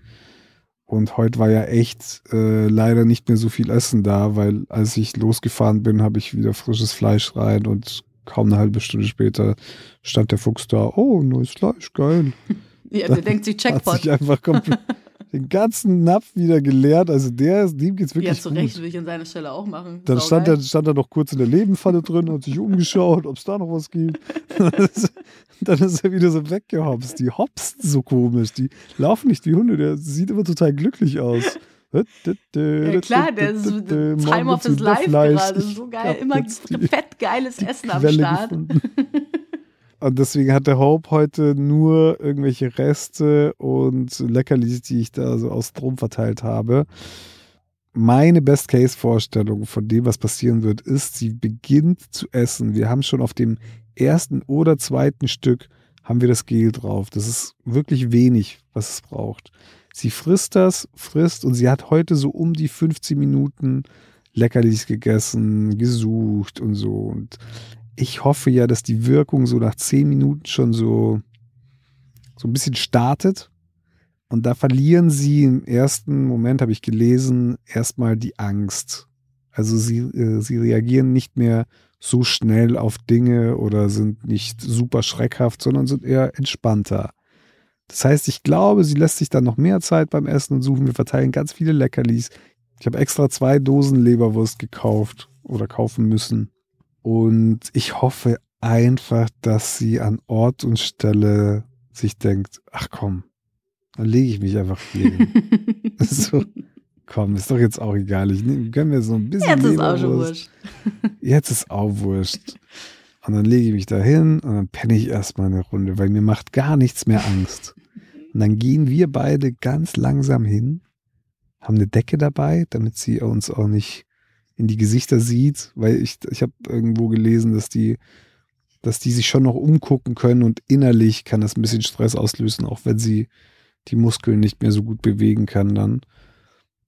Und heute war ja echt äh, leider nicht mehr so viel Essen da, weil als ich losgefahren bin, habe ich wieder frisches Fleisch rein und kaum eine halbe Stunde später stand der Fuchs da. Oh, neues Fleisch, geil. Ja, der denkt sich Checkpot. Hat sich einfach komplett den ganzen Napf wieder geleert. Also der, dem geht's wirklich Ja, zu Recht würde ich an seiner Stelle auch machen. Dann stand er, stand er noch kurz in der Lebenfalle drin, hat sich umgeschaut, ob es da noch was gibt. dann ist er wieder so weggehopst. Die hopsten so komisch. Die laufen nicht wie Hunde. Der sieht immer total glücklich aus. Ja klar, der ist Time of his life gerade. So geil, immer fett geiles Essen am Start. Und deswegen hat der Hope heute nur irgendwelche Reste und Leckerlis, die ich da so aus Strom verteilt habe. Meine Best-Case-Vorstellung von dem, was passieren wird, ist, sie beginnt zu essen. Wir haben schon auf dem ersten oder zweiten Stück haben wir das Gel drauf. Das ist wirklich wenig, was es braucht. Sie frisst das, frisst und sie hat heute so um die 15 Minuten Leckerlis gegessen, gesucht und so. Und ich hoffe ja, dass die Wirkung so nach zehn Minuten schon so, so ein bisschen startet. Und da verlieren sie im ersten Moment, habe ich gelesen, erstmal die Angst. Also sie, äh, sie reagieren nicht mehr so schnell auf Dinge oder sind nicht super schreckhaft, sondern sind eher entspannter. Das heißt, ich glaube, sie lässt sich dann noch mehr Zeit beim Essen und suchen. Wir verteilen ganz viele Leckerlis. Ich habe extra zwei Dosen Leberwurst gekauft oder kaufen müssen. Und ich hoffe einfach, dass sie an Ort und Stelle sich denkt, ach komm, dann lege ich mich einfach hier hin. so, komm, ist doch jetzt auch egal. Ich nehme, können wir so ein bisschen. Jetzt ist auch schon wurscht. Jetzt ist auch wurscht. Und dann lege ich mich da hin und dann penne ich erstmal eine Runde, weil mir macht gar nichts mehr Angst. Und dann gehen wir beide ganz langsam hin, haben eine Decke dabei, damit sie uns auch nicht in die Gesichter sieht, weil ich, ich habe irgendwo gelesen, dass die, dass die sich schon noch umgucken können und innerlich kann das ein bisschen Stress auslösen, auch wenn sie die Muskeln nicht mehr so gut bewegen kann dann.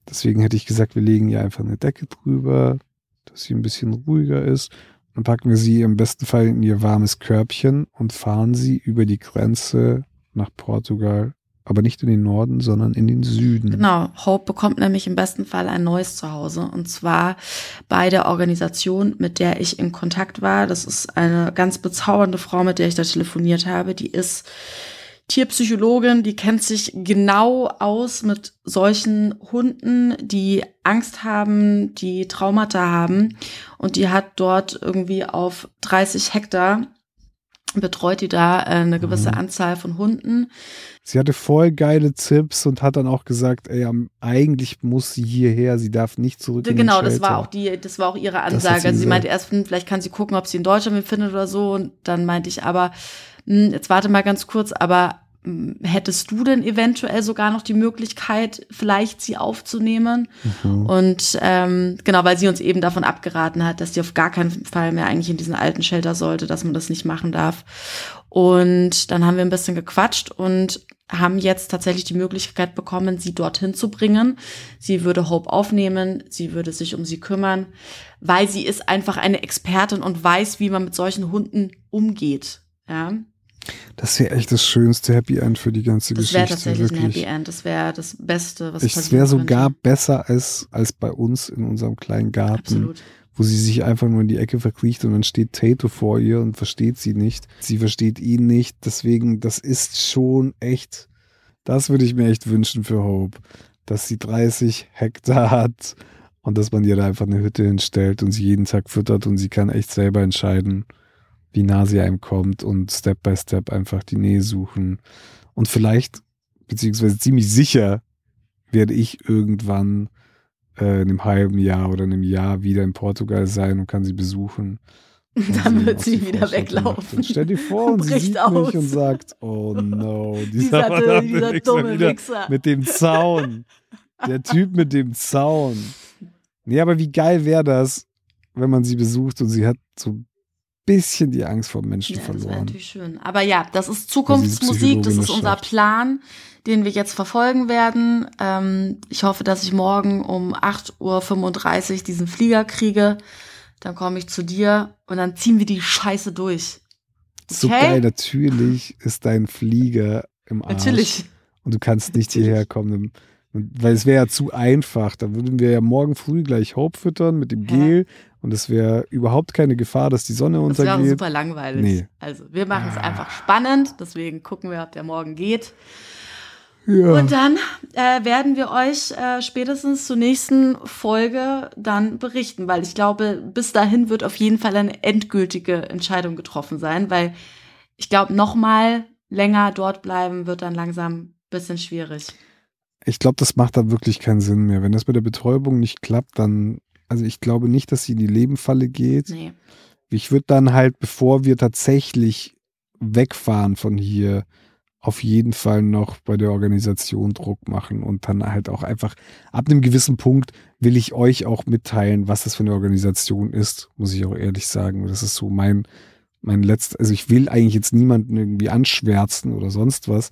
Deswegen hätte ich gesagt, wir legen ihr einfach eine Decke drüber, dass sie ein bisschen ruhiger ist. Dann packen wir sie im besten Fall in ihr warmes Körbchen und fahren sie über die Grenze nach Portugal aber nicht in den Norden, sondern in den Süden. Genau, Hope bekommt nämlich im besten Fall ein neues Zuhause und zwar bei der Organisation, mit der ich in Kontakt war. Das ist eine ganz bezaubernde Frau, mit der ich da telefoniert habe. Die ist Tierpsychologin, die kennt sich genau aus mit solchen Hunden, die Angst haben, die Traumata haben und die hat dort irgendwie auf 30 Hektar betreut die da äh, eine gewisse mhm. Anzahl von Hunden. Sie hatte voll geile Tipps und hat dann auch gesagt, ey, eigentlich muss sie hierher, sie darf nicht zurück. Genau, das war auch die, das war auch ihre Ansage. Sie also sie meinte erst, hm, vielleicht kann sie gucken, ob sie in Deutschland findet oder so. Und dann meinte ich aber, hm, jetzt warte mal ganz kurz, aber hättest du denn eventuell sogar noch die Möglichkeit, vielleicht sie aufzunehmen? Mhm. Und ähm, genau, weil sie uns eben davon abgeraten hat, dass sie auf gar keinen Fall mehr eigentlich in diesen alten Shelter sollte, dass man das nicht machen darf. Und dann haben wir ein bisschen gequatscht und haben jetzt tatsächlich die Möglichkeit bekommen, sie dorthin zu bringen. Sie würde Hope aufnehmen, sie würde sich um sie kümmern, weil sie ist einfach eine Expertin und weiß, wie man mit solchen Hunden umgeht. Ja. Das wäre echt das schönste Happy End für die ganze das Geschichte. Das wäre tatsächlich wirklich. ein Happy End. Das wäre das Beste, was Es wäre sogar besser als, als bei uns in unserem kleinen Garten. Absolut. Wo sie sich einfach nur in die Ecke verkriecht und dann steht Tato vor ihr und versteht sie nicht. Sie versteht ihn nicht. Deswegen, das ist schon echt, das würde ich mir echt wünschen für Hope. Dass sie 30 Hektar hat und dass man ihr da einfach eine Hütte hinstellt und sie jeden Tag füttert und sie kann echt selber entscheiden, wie nah sie einem kommt und Step by Step einfach die Nähe suchen. Und vielleicht, beziehungsweise ziemlich sicher, werde ich irgendwann äh, in einem halben Jahr oder einem Jahr wieder in Portugal sein und kann sie besuchen. Und Dann wird sie wieder weglaufen. Und stell dir vor, und sie sieht aus. mich und sagt, oh no, dieser, Dieser, dieser Wichser dumme wieder Wichser. mit dem Zaun. Der Typ mit dem Zaun. Nee, aber wie geil wäre das, wenn man sie besucht und sie hat so bisschen die Angst vor Menschen Ja, das wäre verloren. natürlich schön. Aber ja, das ist Zukunftsmusik, das ist unser. Plan, den wir jetzt verfolgen werden. Ähm, ich hoffe, dass ich morgen um 8.35 Uhr diesen Flieger kriege. Dann komme ich zu dir und dann ziehen wir die Scheiße durch. So Okay? geil, natürlich ist dein Flieger im Arsch. Natürlich. Und du kannst nicht hierher kommen. Und- Weil es wäre ja zu einfach. Da würden wir ja morgen früh gleich Hope füttern mit dem Ja. Gel. Und es wäre überhaupt keine Gefahr, dass die Sonne Das wäre untergeht. super langweilig. Nee. Also wir machen es Ah. einfach spannend. Deswegen gucken wir, ob der morgen geht. Ja. Und dann äh, werden wir euch äh, spätestens zur nächsten Folge dann berichten, weil ich glaube, bis dahin wird auf jeden Fall eine endgültige Entscheidung getroffen sein, weil ich glaube, noch mal länger dort bleiben wird dann langsam ein bisschen schwierig. Ich glaube, das macht da wirklich keinen Sinn mehr. Wenn das mit der Betäubung nicht klappt, dann, also ich glaube nicht, dass sie in die Lebenfalle geht. Nee. Ich würde dann halt, bevor wir tatsächlich wegfahren von hier, auf jeden Fall noch bei der Organisation Druck machen und dann halt auch einfach ab einem gewissen Punkt will ich euch auch mitteilen, was das für eine Organisation ist, muss ich auch ehrlich sagen. Das ist so mein, mein letzter, also ich will eigentlich jetzt niemanden irgendwie anschwärzen oder sonst was,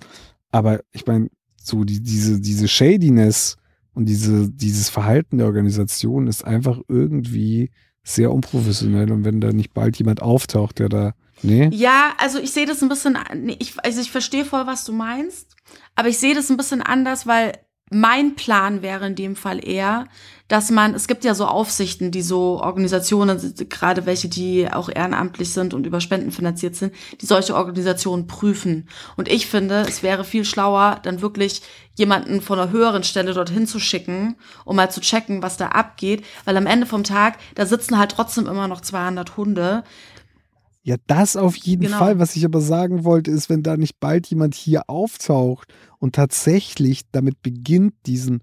aber ich meine, so die, diese, diese Shadiness und diese, dieses Verhalten der Organisation ist einfach irgendwie sehr unprofessionell und wenn da nicht bald jemand auftaucht, der da, nee, Ja, also ich sehe das ein bisschen, ich, also ich verstehe voll, was du meinst, aber ich sehe das ein bisschen anders, weil mein Plan wäre in dem Fall eher, dass man, es gibt ja so Aufsichten, die so Organisationen, gerade welche, die auch ehrenamtlich sind und über Spenden finanziert sind, die solche Organisationen prüfen. Und ich finde, es wäre viel schlauer, dann wirklich jemanden von einer höheren Stelle dorthin zu schicken, um mal zu checken, was da abgeht, weil am Ende vom Tag, da sitzen halt trotzdem immer noch 200 Hunde, Ja, das auf jeden Genau. Fall. Was ich aber sagen wollte, ist, wenn da nicht bald jemand hier auftaucht und tatsächlich damit beginnt, diesen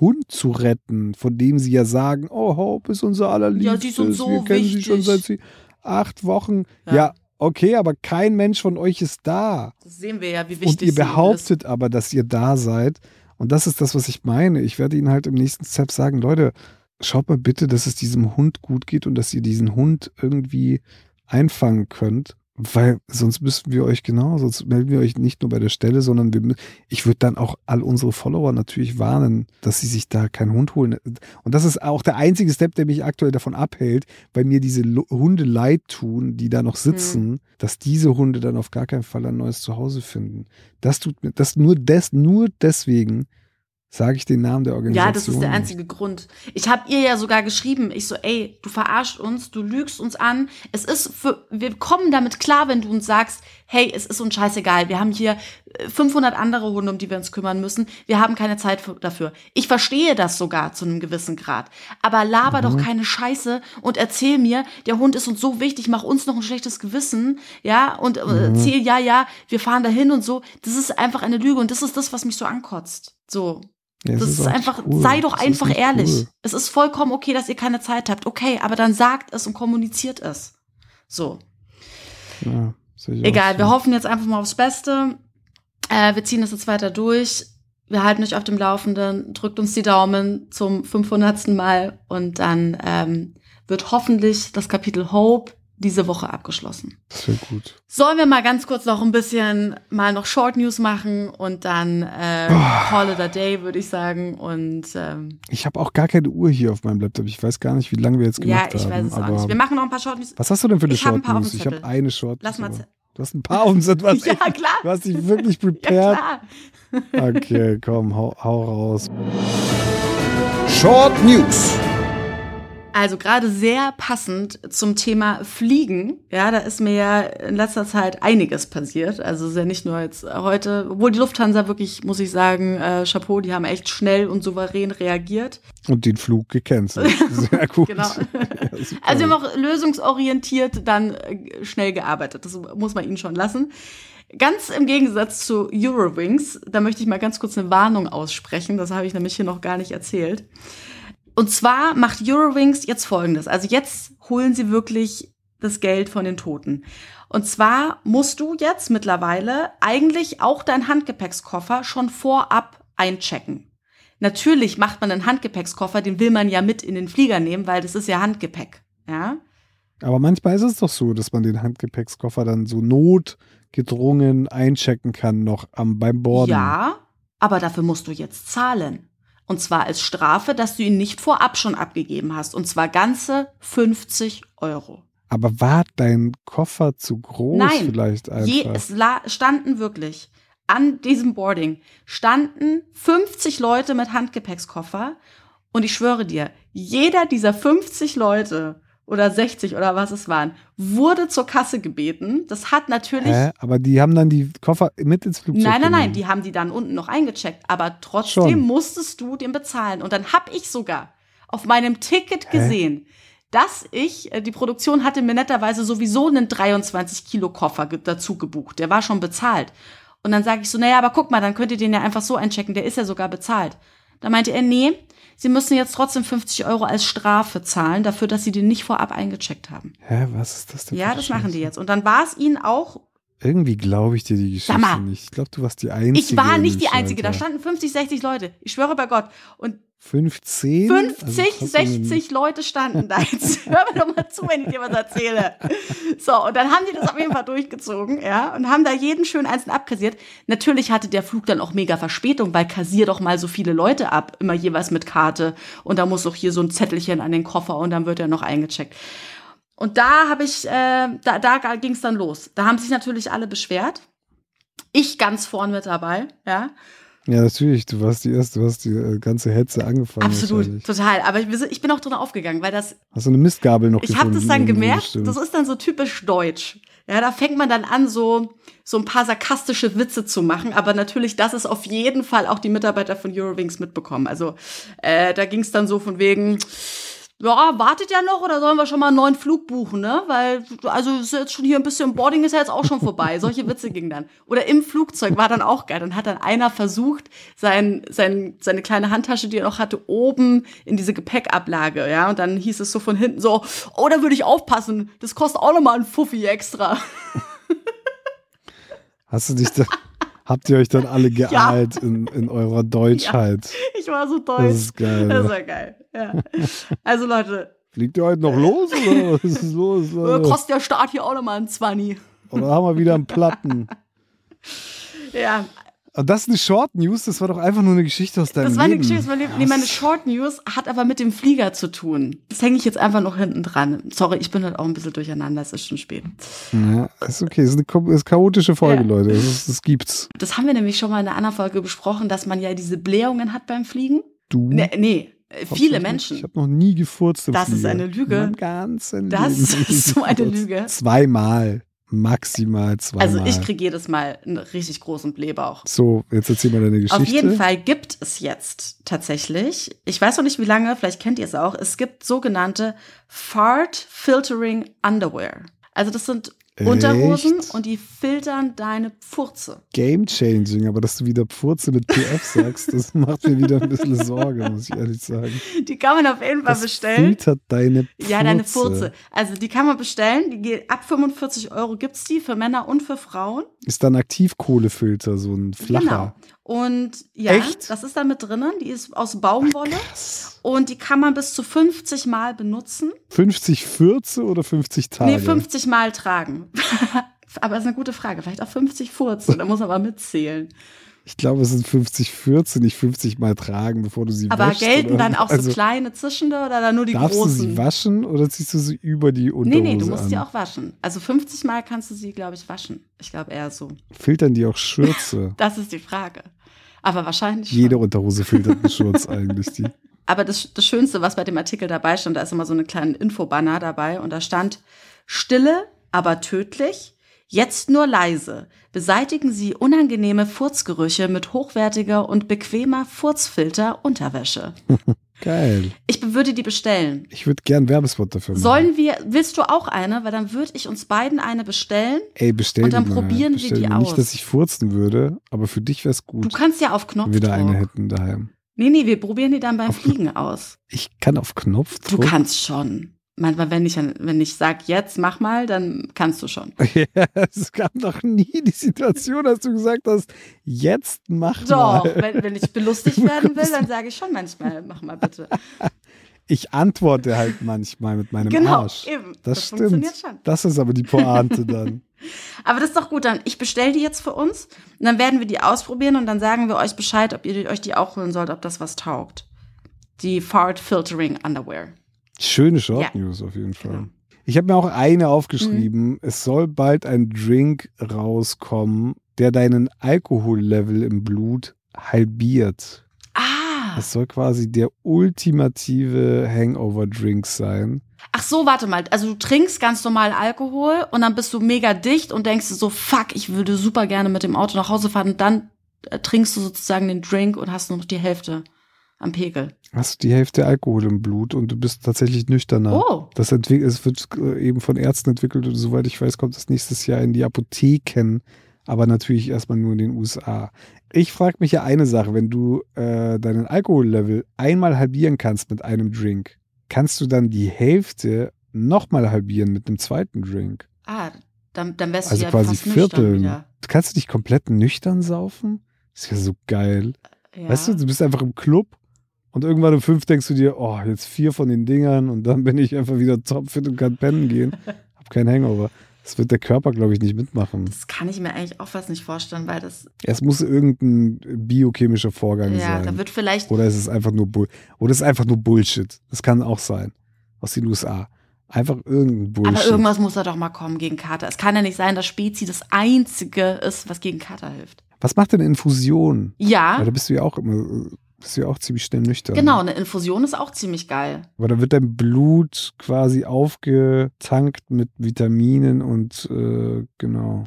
Hund zu retten, von dem sie ja sagen, oh, Hope ist unser allerliebstes. Ja, die sind so Wir kennen sie schon wichtig. seit sie acht Wochen. Ja. Ja. okay, aber kein Mensch von euch ist da. Das sehen wir ja, wie wichtig Und ihr behauptet aber, dass ihr da seid. Und das ist das, was ich meine. Ich werde Ihnen halt im nächsten Step sagen, Leute, schaut mal bitte, dass es diesem Hund gut geht und dass ihr diesen Hund irgendwie einfangen könnt. Weil sonst müssten wir euch genau, sonst melden wir euch nicht nur bei der Stelle, sondern wir, ich würde dann auch all unsere Follower natürlich warnen, dass sie sich da keinen Hund holen. Und das ist auch der einzige Step, der mich aktuell davon abhält, weil mir diese Hunde leid tun, die da noch sitzen, dass diese Hunde dann auf gar keinen Fall ein neues Zuhause finden. Das tut mir, das nur des, nur deswegen sage ich den Namen der. Organisation. Ja, das ist der einzige Grund. Ich habe ihr ja sogar geschrieben, ich so, ey, du verarscht uns, du lügst uns an. Es ist für, wir kommen damit klar, wenn du uns sagst, hey, es ist uns scheißegal. Wir haben hier äh, 500 andere Hunde, um die wir uns kümmern müssen. Wir haben keine Zeit für, dafür. Ich verstehe das sogar zu einem gewissen Grad. Aber laber Mhm. doch keine Scheiße und erzähl mir, der Hund ist uns so wichtig, mach uns noch ein schlechtes Gewissen, ja, und äh, Mhm. erzähl, ja, ja, wir fahren dahin und so. Das ist einfach eine Lüge und das ist das, was mich so ankotzt. So. Ja, Das ist, nicht einfach, cool. sei doch Das ist einfach ehrlich. cool. Es ist vollkommen okay, dass ihr keine Zeit habt. Okay, aber dann sagt es und kommuniziert es. So. Ja, Egal, wir hoffen jetzt einfach mal aufs Beste. Äh, wir ziehen das jetzt weiter durch. Wir halten euch auf dem Laufenden. Drückt uns die Daumen zum 500. Mal und dann ähm, wird hoffentlich das Kapitel Hope diese Woche abgeschlossen. Wäre gut. Sollen wir mal ganz kurz noch ein bisschen mal noch Short News machen und dann äh, Call it a day, würde ich sagen. Und ähm, Ich habe auch gar keine Uhr hier auf meinem Laptop. Ich weiß gar nicht, wie lange wir jetzt ja, gemacht ich haben. weiß es auch nicht. Wir machen noch ein paar Short News. was hast du denn für eine Ich Short News? Ich habe eine Short Lass mal Du hast ein paar hast Ja, klar. Du hast dich wirklich Ja, prepared. klar. okay, komm, hau, hau raus. Short News. Also gerade sehr passend zum Thema Fliegen. Ja, da ist mir ja in letzter Zeit einiges passiert. Also ist ja nicht nur jetzt heute, obwohl die Lufthansa wirklich, muss ich sagen, äh, Chapeau, die haben echt schnell und souverän reagiert. Und den Flug gecancelt. Sehr gut. Genau. Ja. Also wir haben auch lösungsorientiert dann äh, schnell gearbeitet. Das muss man ihnen schon lassen. Ganz im Gegensatz zu Eurowings, da möchte ich mal ganz kurz eine Warnung aussprechen. Das habe ich nämlich hier noch gar nicht erzählt. Und zwar macht Eurowings jetzt Folgendes. Also jetzt holen sie wirklich das Geld von den Toten. Und zwar musst du jetzt mittlerweile eigentlich auch deinen Handgepäckskoffer schon vorab einchecken. Natürlich macht man einen Handgepäckskoffer, den will man ja mit in den Flieger nehmen, weil das ist ja Handgepäck. Ja. Aber manchmal ist es doch so, dass man den Handgepäckskoffer dann so notgedrungen einchecken kann, noch am, beim Borden. Ja, aber dafür musst du jetzt zahlen. Und zwar als Strafe, dass du ihn nicht vorab schon abgegeben hast. Und zwar ganze 50 Euro. Aber war dein Koffer zu groß Nein, vielleicht einfach? Je, es standen wirklich an diesem Boarding standen 50 Leute mit Handgepäckskoffer und ich schwöre dir, jeder dieser 50 Leute oder 60 oder was es waren, wurde zur Kasse gebeten. Das hat natürlich Hä? Aber die haben dann die Koffer mit ins Flugzeug Nein, nein, nein, die haben die dann unten noch eingecheckt, aber trotzdem Schon. musstest du den bezahlen. Und dann habe ich sogar auf meinem Ticket gesehen, dass ich, äh, die Produktion hatte mir netterweise sowieso einen 23 Kilo Koffer ge- dazu gebucht. Der war schon bezahlt. Und dann sage ich so, naja, aber guck mal, dann könnt ihr den ja einfach so einchecken, der ist ja sogar bezahlt. Da meinte er, nee, sie müssen jetzt trotzdem 50 Euro als Strafe zahlen, dafür, dass sie den nicht vorab eingecheckt haben. Hä, was ist das denn? Ja, das machen die jetzt. Und dann war es ihnen auch Irgendwie glaube ich dir die Geschichte mal. nicht. Ich glaube, du warst die Einzige. Ich war nicht die Einzige, da standen 50, 60 Leute. Ich schwöre bei Gott. Und 15? 50, Also trotzdem 60 Leute standen da. Jetzt hör mir doch mal zu, wenn ich dir was erzähle. So, und dann haben die das auf jeden Fall durchgezogen, ja, und haben da jeden schön einzeln abkassiert. Natürlich hatte der Flug dann auch mega Verspätung, weil kassier doch mal so viele Leute ab, immer jeweils mit Karte. Und da muss doch hier so ein Zettelchen an den Koffer und dann wird er noch eingecheckt. Und da habe ich, äh, da, da ging es dann los. Da haben sich natürlich alle beschwert. Ich ganz vorn mit dabei, ja. Ja, natürlich. Du warst die erste, du hast die äh, ganze Hetze angefangen. Absolut, total. Aber ich, ich bin auch drin aufgegangen, weil das Hast du eine Mistgabel noch Ich habe das dann gemerkt, das ist dann so typisch deutsch. Ja, da fängt man dann an, so, so ein paar sarkastische Witze zu machen, aber natürlich, das ist auf jeden Fall auch die Mitarbeiter von Eurowings mitbekommen. Also äh, da ging es dann so von wegen, ja, wartet ja noch oder sollen wir schon mal einen neuen Flug buchen, ne? Weil, also ist jetzt schon hier ein bisschen, Boarding ist ja jetzt auch schon vorbei. Solche Witze gingen dann. Oder im Flugzeug war dann auch geil. Dann hat dann einer versucht, sein, sein, seine kleine Handtasche, die er noch hatte, oben in diese Gepäckablage, ja. Und dann hieß es so von hinten so, oh, da würde ich aufpassen. Das kostet auch nochmal ein Fuffi extra. Hast du dich da, habt ihr euch dann alle geahlt in, in eurer Deutschheit? Ich war so Das deutsch. ist geil. Das war geil, ja. Also Leute, Fliegt ihr heute noch los oder was ist los? Leute? kostet der Start hier auch nochmal ein Zwanni. Oder haben wir wieder einen Platten? Ja, das ist eine Short News, das war doch einfach nur eine Geschichte aus deinem Das war eine Leben. Geschichte aus meinem Leben. Nee, meine Short News hat aber mit dem Flieger zu tun. Das hänge ich jetzt einfach noch hinten dran. Sorry, ich bin halt auch ein bisschen durcheinander, es ist schon spät. Ja, ist okay, ist eine ist chaotische Folge, Ja. Leute. Das, ist, das gibt's. Das haben wir nämlich schon mal in einer anderen Folge besprochen, dass man ja diese Blähungen hat beim Fliegen. Du? Nee, nee äh, viele. Menschen. Ich habe noch nie gefurzt Das ist Flieger. eine Lüge. In meinem ganzen Das Leben ist so eine. Lüge. Zweimal. Maximal zweimal. Also ich kriege jedes Mal einen richtig großen Blähbauch. So, jetzt erzähl mal deine Geschichte. Auf jeden Fall gibt es jetzt tatsächlich, ich weiß noch nicht wie lange, vielleicht kennt ihr es auch, es gibt sogenannte Fart Filtering Underwear. Also das sind Unterhosen Echt? und die filtern deine Pfurze. Game changing, aber dass du wieder Pfurze mit PF sagst, das macht mir wieder ein bisschen Sorge, muss ich ehrlich sagen. Die kann man auf jeden Fall Das bestellen. filtert deine Pfurze. Ja, deine Furze. Also die kann man bestellen. Die geht ab 45 Euro gibt's die für Männer und für Frauen. Ist dann Aktivkohlefilter, so ein flacher. Genau. Und ja, Echt? das ist da mit drinnen. Die ist aus Baumwolle Krass. und die kann man bis zu 50 Mal benutzen. 50 Fürze oder 50 Tage? Nee, 50 Mal tragen. aber das ist eine gute Frage. Vielleicht auch 50 Furze. Da muss man aber mitzählen. Ich glaube, es sind 50 Fürze, nicht 50 Mal tragen, bevor du sie Aber wäschst. gelten oder? dann auch so also, kleine zischende oder dann nur die Darfst großen? du sie waschen oder ziehst du sie über die nee, Unterhose nee, du musst an? sie auch waschen. Also 50 Mal kannst du sie, glaube ich, waschen. Ich glaube eher so. Filtern die auch Schürze? Das ist die Frage. Aber wahrscheinlich Jede schon. Unterhose filtert einen Schurz eigentlich. Die. Aber das, das Schönste, was bei dem Artikel dabei stand, da ist immer so eine kleine Infobanner dabei und da stand Stille, aber tödlich. Jetzt nur leise. Beseitigen Sie unangenehme Furzgerüche mit hochwertiger und bequemer Furzfilter-Unterwäsche. Geil. Ich würde die bestellen. Ich würde gern Werbespot dafür machen. Sollen wir, willst du auch eine? Weil dann würde ich uns beiden eine bestellen. Ey, bestell Und dann die mal. probieren wir bestell die Nicht, aus. dass ich furzen würde, aber für dich wäre es Du gut, kannst ja auf wenn wir da eine Knopfdruck. hätten daheim. Nee, nee, wir probieren die dann beim Auf- Fliegen aus. Ich kann auf Du Knopfdruck. kannst schon. Manchmal, wenn ich, wenn ich sag, jetzt mach mal, dann kannst du schon. Ja, es gab noch nie die Situation, dass du gesagt hast, jetzt mach Doch, mal. wenn, wenn ich belustigt werden will, dann sage ich schon manchmal, mach mal bitte. Ich antworte halt manchmal mit meinem Genau, Arsch. eben. Das, Das stimmt. funktioniert schon. Das ist aber die Pointe dann. Aber das ist doch gut, dann ich bestelle die jetzt für uns und dann werden wir die ausprobieren und dann sagen wir euch Bescheid, ob ihr euch die auch holen sollt, ob das was taugt. Die Fart Filtering Underwear. Schöne Short Ja. News auf jeden Fall. Genau. Ich habe mir auch eine Mhm. aufgeschrieben. Es soll bald ein Drink rauskommen, der deinen Alkohollevel im Blut halbiert. Ah. Es soll quasi der ultimative Hangover-Drink sein. Ach so, warte mal. Also du trinkst ganz normal Alkohol und dann bist du mega dicht und denkst so, fuck, ich würde super gerne mit dem Auto nach Hause fahren und dann äh, trinkst du sozusagen den Drink und hast nur noch die Hälfte am Pegel. Hast die Hälfte Alkohol im Blut und du bist tatsächlich nüchterner. Oh. Das es wird äh, eben von Ärzten entwickelt und soweit ich weiß, kommt es nächstes Jahr in die Apotheken, aber natürlich erstmal nur in den USA. Ich frage mich ja eine Sache, wenn du äh, deinen Alkohollevel einmal halbieren kannst mit einem Drink, kannst du dann die Hälfte nochmal halbieren mit einem zweiten Drink? Ah, dann, dann wärst du Also ja quasi fast nüchtern vierteln. wieder. Kannst du dich komplett nüchtern saufen? Das wäre so geil. Ja. Weißt du, du bist einfach im Club und irgendwann um fünf denkst du dir, oh, jetzt vier von den Dingern und dann bin ich einfach wieder topfit und kann pennen gehen. Hab kein Hangover. Das wird der Körper, glaube ich, nicht mitmachen. Das kann ich mir eigentlich auch fast nicht vorstellen, weil das, Es muss irgendein biochemischer Vorgang ja, da sein. wird vielleicht, Oder es ist einfach nur Bull oder es ist einfach nur Bullshit. Das kann auch sein. Aus den USA. Einfach irgendein Bullshit. aber irgendwas muss da doch mal kommen gegen Kater. Es kann ja nicht sein, dass Spezi das Einzige ist, was gegen Kater hilft. Was macht denn Infusion? Ja, Weil da bist du ja auch immer, bist du ja auch ziemlich schnell nüchtern. genau, eine Infusion ist auch ziemlich geil. Aber da wird dein Blut quasi aufgetankt mit Vitaminen und äh, genau.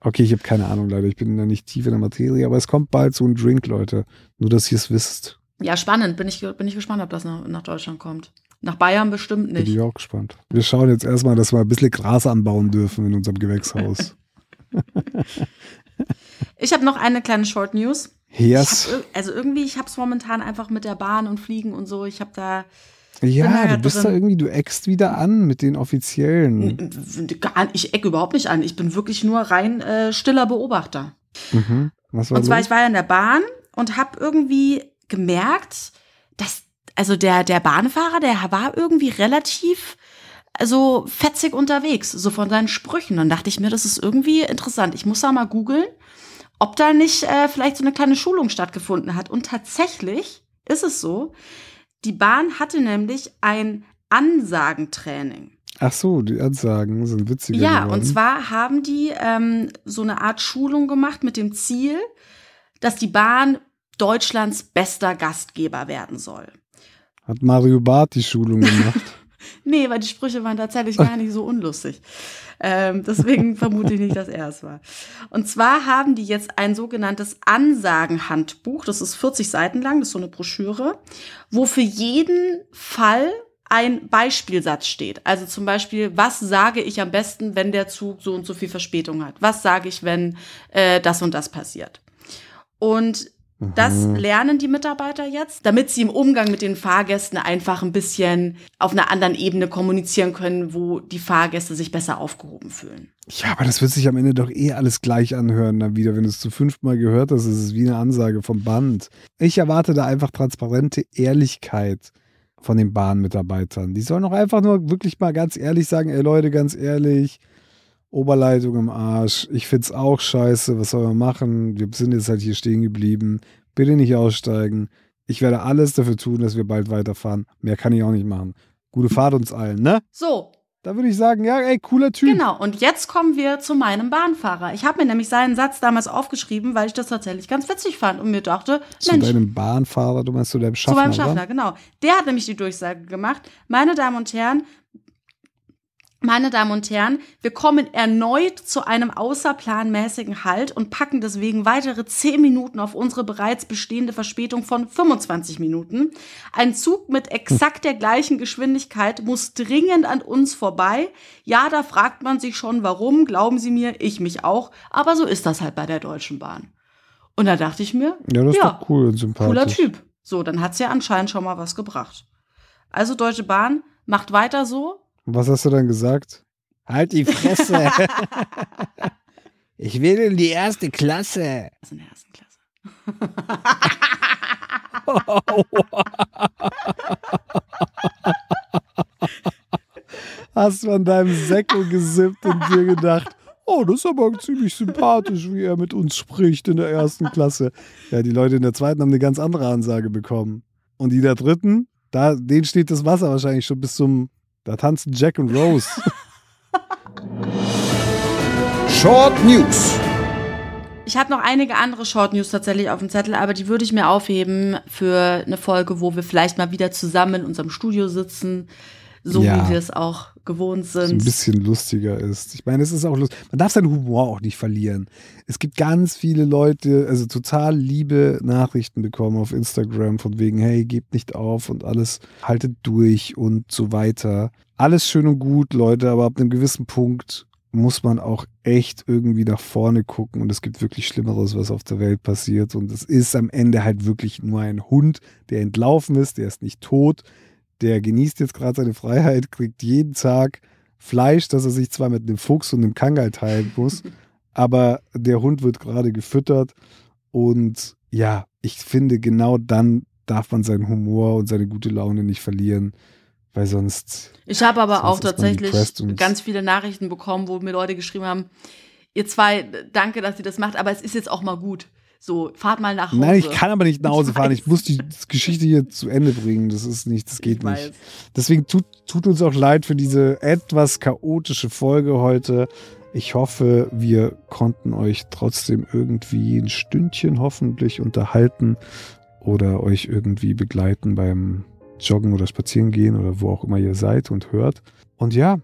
Okay, ich habe keine Ahnung leider. Ich bin da nicht tief in der Materie, aber es kommt bald so ein Drink, Leute. Nur, dass ihr es wisst. Ja, spannend. Bin ich, bin ich gespannt, ob das nach, nach Deutschland kommt. Nach Bayern bestimmt Bin nicht. ich auch gespannt. Wir schauen jetzt erstmal, dass wir ein bisschen Gras anbauen dürfen in unserem Gewächshaus. Ich habe noch eine kleine Short News. Yes. Hab, also irgendwie, ich habe es momentan einfach mit der Bahn und Fliegen und so. Ich habe da da Ja, du bist da drin. irgendwie, du eckst wieder an mit den Offiziellen. gar, ich ecke überhaupt nicht an. Ich bin wirklich nur rein äh, stiller Beobachter. Mhm. Und zwar, los? ich war ja in der Bahn und habe irgendwie gemerkt, dass, also der, der Bahnfahrer, der war irgendwie relativ, also fetzig unterwegs, so von seinen Sprüchen. Dann dachte ich mir, das ist irgendwie interessant. Ich muss da mal googeln, ob da nicht äh, vielleicht so eine kleine Schulung stattgefunden hat. Und tatsächlich ist es so, die Bahn hatte nämlich ein Ansagentraining. Ach so, die Ansagen sind witziger Ja, geworden. und zwar haben die ähm, so eine Art Schulung gemacht mit dem Ziel, dass die Bahn Deutschlands bester Gastgeber werden soll. Hat Mario Barth die Schulung gemacht. Nee, weil die Sprüche waren tatsächlich gar nicht so unlustig. Ähm, deswegen vermute ich nicht, dass er es war. Und zwar haben die jetzt ein sogenanntes Ansagenhandbuch, das ist 40 Seiten lang, das ist so eine Broschüre, wo für jeden Fall ein Beispielsatz steht. Also zum Beispiel, was sage ich am besten, wenn der Zug so und so viel Verspätung hat? Was sage ich, wenn äh, das und das passiert? Und das Mhm. lernen die Mitarbeiter jetzt, damit sie im Umgang mit den Fahrgästen einfach ein bisschen auf einer anderen Ebene kommunizieren können, wo die Fahrgäste sich besser aufgehoben fühlen. Ja, aber das wird sich am Ende doch eh alles gleich anhören dann wieder. Wenn du es zu fünfmal gehört hast, ist es wie eine Ansage vom Band. Ich erwarte da einfach transparente Ehrlichkeit von den Bahnmitarbeitern. Die sollen doch einfach nur wirklich mal ganz ehrlich sagen, ey Leute, ganz ehrlich, Oberleitung im Arsch, ich find's auch scheiße, was soll man machen? Wir sind jetzt halt hier stehen geblieben. Bitte nicht aussteigen. Ich werde alles dafür tun, dass wir bald weiterfahren. Mehr kann ich auch nicht machen. Gute Fahrt uns allen, ne? So, Da würde ich sagen, ja, ey, cooler Typ. Genau, und jetzt kommen wir zu meinem Bahnfahrer. Ich habe mir nämlich seinen Satz damals aufgeschrieben, weil ich das tatsächlich ganz witzig fand und mir dachte, Zu Mensch, deinem Bahnfahrer, du meinst zu deinem zu Schaffner, meinem Schaffner, wa? genau. Der hat nämlich die Durchsage gemacht. Meine Damen und Herren, meine Damen und Herren, wir kommen erneut zu einem außerplanmäßigen Halt und packen deswegen weitere 10 Minuten auf unsere bereits bestehende Verspätung von 25 Minuten. Ein Zug mit exakt der gleichen Geschwindigkeit muss dringend an uns vorbei. Ja, da fragt man sich schon, warum, glauben Sie mir, ich mich auch, aber so ist das halt bei der Deutschen Bahn. Und da dachte ich mir, Ja, das ist Ja, doch cool und sympathisch. cooler Typ. So, dann hat's ja anscheinend schon mal was gebracht. Also Deutsche Bahn, macht weiter so. Und was hast du dann gesagt? Halt die Fresse. ich will in die erste Klasse. Ist in der ersten Klasse. Hast du an deinem Säckel gesippt und dir gedacht, oh, das ist aber ziemlich sympathisch, wie er mit uns spricht in der ersten Klasse. Ja, die Leute in der zweiten haben eine ganz andere Ansage bekommen. Und die der dritten, da, denen steht das Wasser wahrscheinlich schon bis zum, da tanzen Jack und Rose. Short News. Ich habe noch einige andere Short News tatsächlich auf dem Zettel, aber die würde ich mir aufheben für eine Folge, wo wir vielleicht mal wieder zusammen in unserem Studio sitzen, so Ja. wie wir es auch gewohnt so ein sind. bisschen lustiger ist. Ich meine, es ist auch lustig. Man darf seinen Humor auch nicht verlieren. Es gibt ganz viele Leute, also total liebe Nachrichten bekommen auf Instagram von wegen, hey, gebt nicht auf und alles, haltet durch und so weiter. Alles schön und gut, Leute, aber ab einem gewissen Punkt muss man auch echt irgendwie nach vorne gucken und es gibt wirklich Schlimmeres, was auf der Welt passiert und es ist am Ende halt wirklich nur ein Hund, der entlaufen ist, der ist nicht tot, der genießt jetzt gerade seine Freiheit, kriegt jeden Tag Fleisch, das er sich zwar mit einem Fuchs und einem Kangal teilen muss, aber der Hund wird gerade gefüttert und ja, ich finde, genau dann darf man seinen Humor und seine gute Laune nicht verlieren, weil sonst Ich habe aber auch tatsächlich ganz viele Nachrichten bekommen, wo mir Leute geschrieben haben, ihr zwei, danke, dass ihr das macht, aber es ist jetzt auch mal gut. So, fahrt mal nach Hause. Nein, ich kann aber nicht nach Hause Ich fahren. Ich muss die Geschichte hier zu Ende bringen. Das ist nicht, das geht Ich nicht. weiß. Deswegen tut, tut uns auch leid für diese etwas chaotische Folge heute. Ich hoffe, wir konnten euch trotzdem irgendwie ein Stündchen hoffentlich unterhalten oder euch irgendwie begleiten beim Joggen oder Spazierengehen oder wo auch immer ihr seid und hört. Und ja,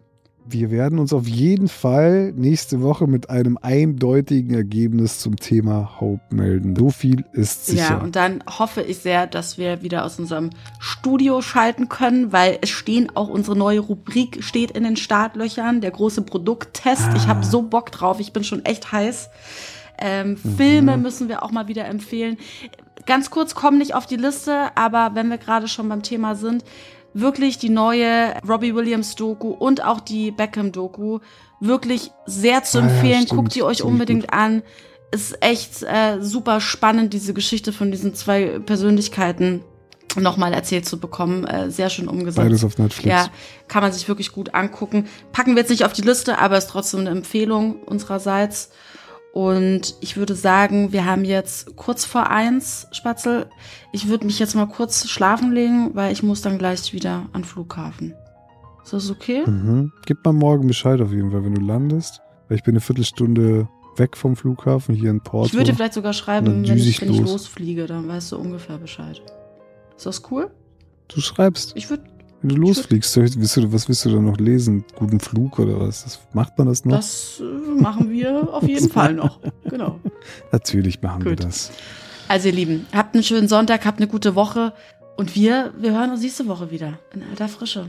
wir werden uns auf jeden Fall nächste Woche mit einem eindeutigen Ergebnis zum Thema Hope melden. So viel ist sicher. Ja, und dann hoffe ich sehr, dass wir wieder aus unserem Studio schalten können, weil es stehen auch unsere neue Rubrik steht in den Startlöchern, der große Produkttest. Ich Ah. habe so Bock drauf, ich bin schon echt heiß. Ähm, Mhm. Filme müssen wir auch mal wieder empfehlen. Ganz kurz, kommen nicht auf die Liste, aber wenn wir gerade schon beim Thema sind, wirklich die neue Robbie Williams Doku und auch die Beckham Doku wirklich sehr zu Ah ja, empfehlen. stimmt. Guckt ihr euch unbedingt an. Ist echt äh, super spannend, diese Geschichte von diesen zwei Persönlichkeiten nochmal erzählt zu bekommen. Äh, sehr schön umgesetzt. Beides auf Netflix. Ja, kann man sich wirklich gut angucken. Packen wir jetzt nicht auf die Liste, aber ist trotzdem eine Empfehlung unsererseits. Und ich würde sagen, wir haben jetzt kurz vor eins, Spatzel. Ich würde mich jetzt mal kurz schlafen legen, weil ich muss dann gleich wieder an den Flughafen. Ist das okay? Mhm. Gib mal morgen Bescheid auf jeden Fall, wenn du landest. Weil ich bin eine Viertelstunde weg vom Flughafen hier in Porto. Ich würde dir vielleicht sogar schreiben, wenn ich, ich wenn ich los. losfliege, dann weißt du ungefähr Bescheid. Ist das cool? du schreibst, Ich würde wenn du losfliegst. Willst du, was willst du da noch lesen? Guten Flug oder was? Das, macht man das noch? Das äh, machen wir auf jeden Fall noch. Genau. Natürlich machen wir Gut. das. Also ihr Lieben, habt einen schönen Sonntag, habt eine gute Woche und wir, wir hören uns nächste Woche wieder in alter Frische.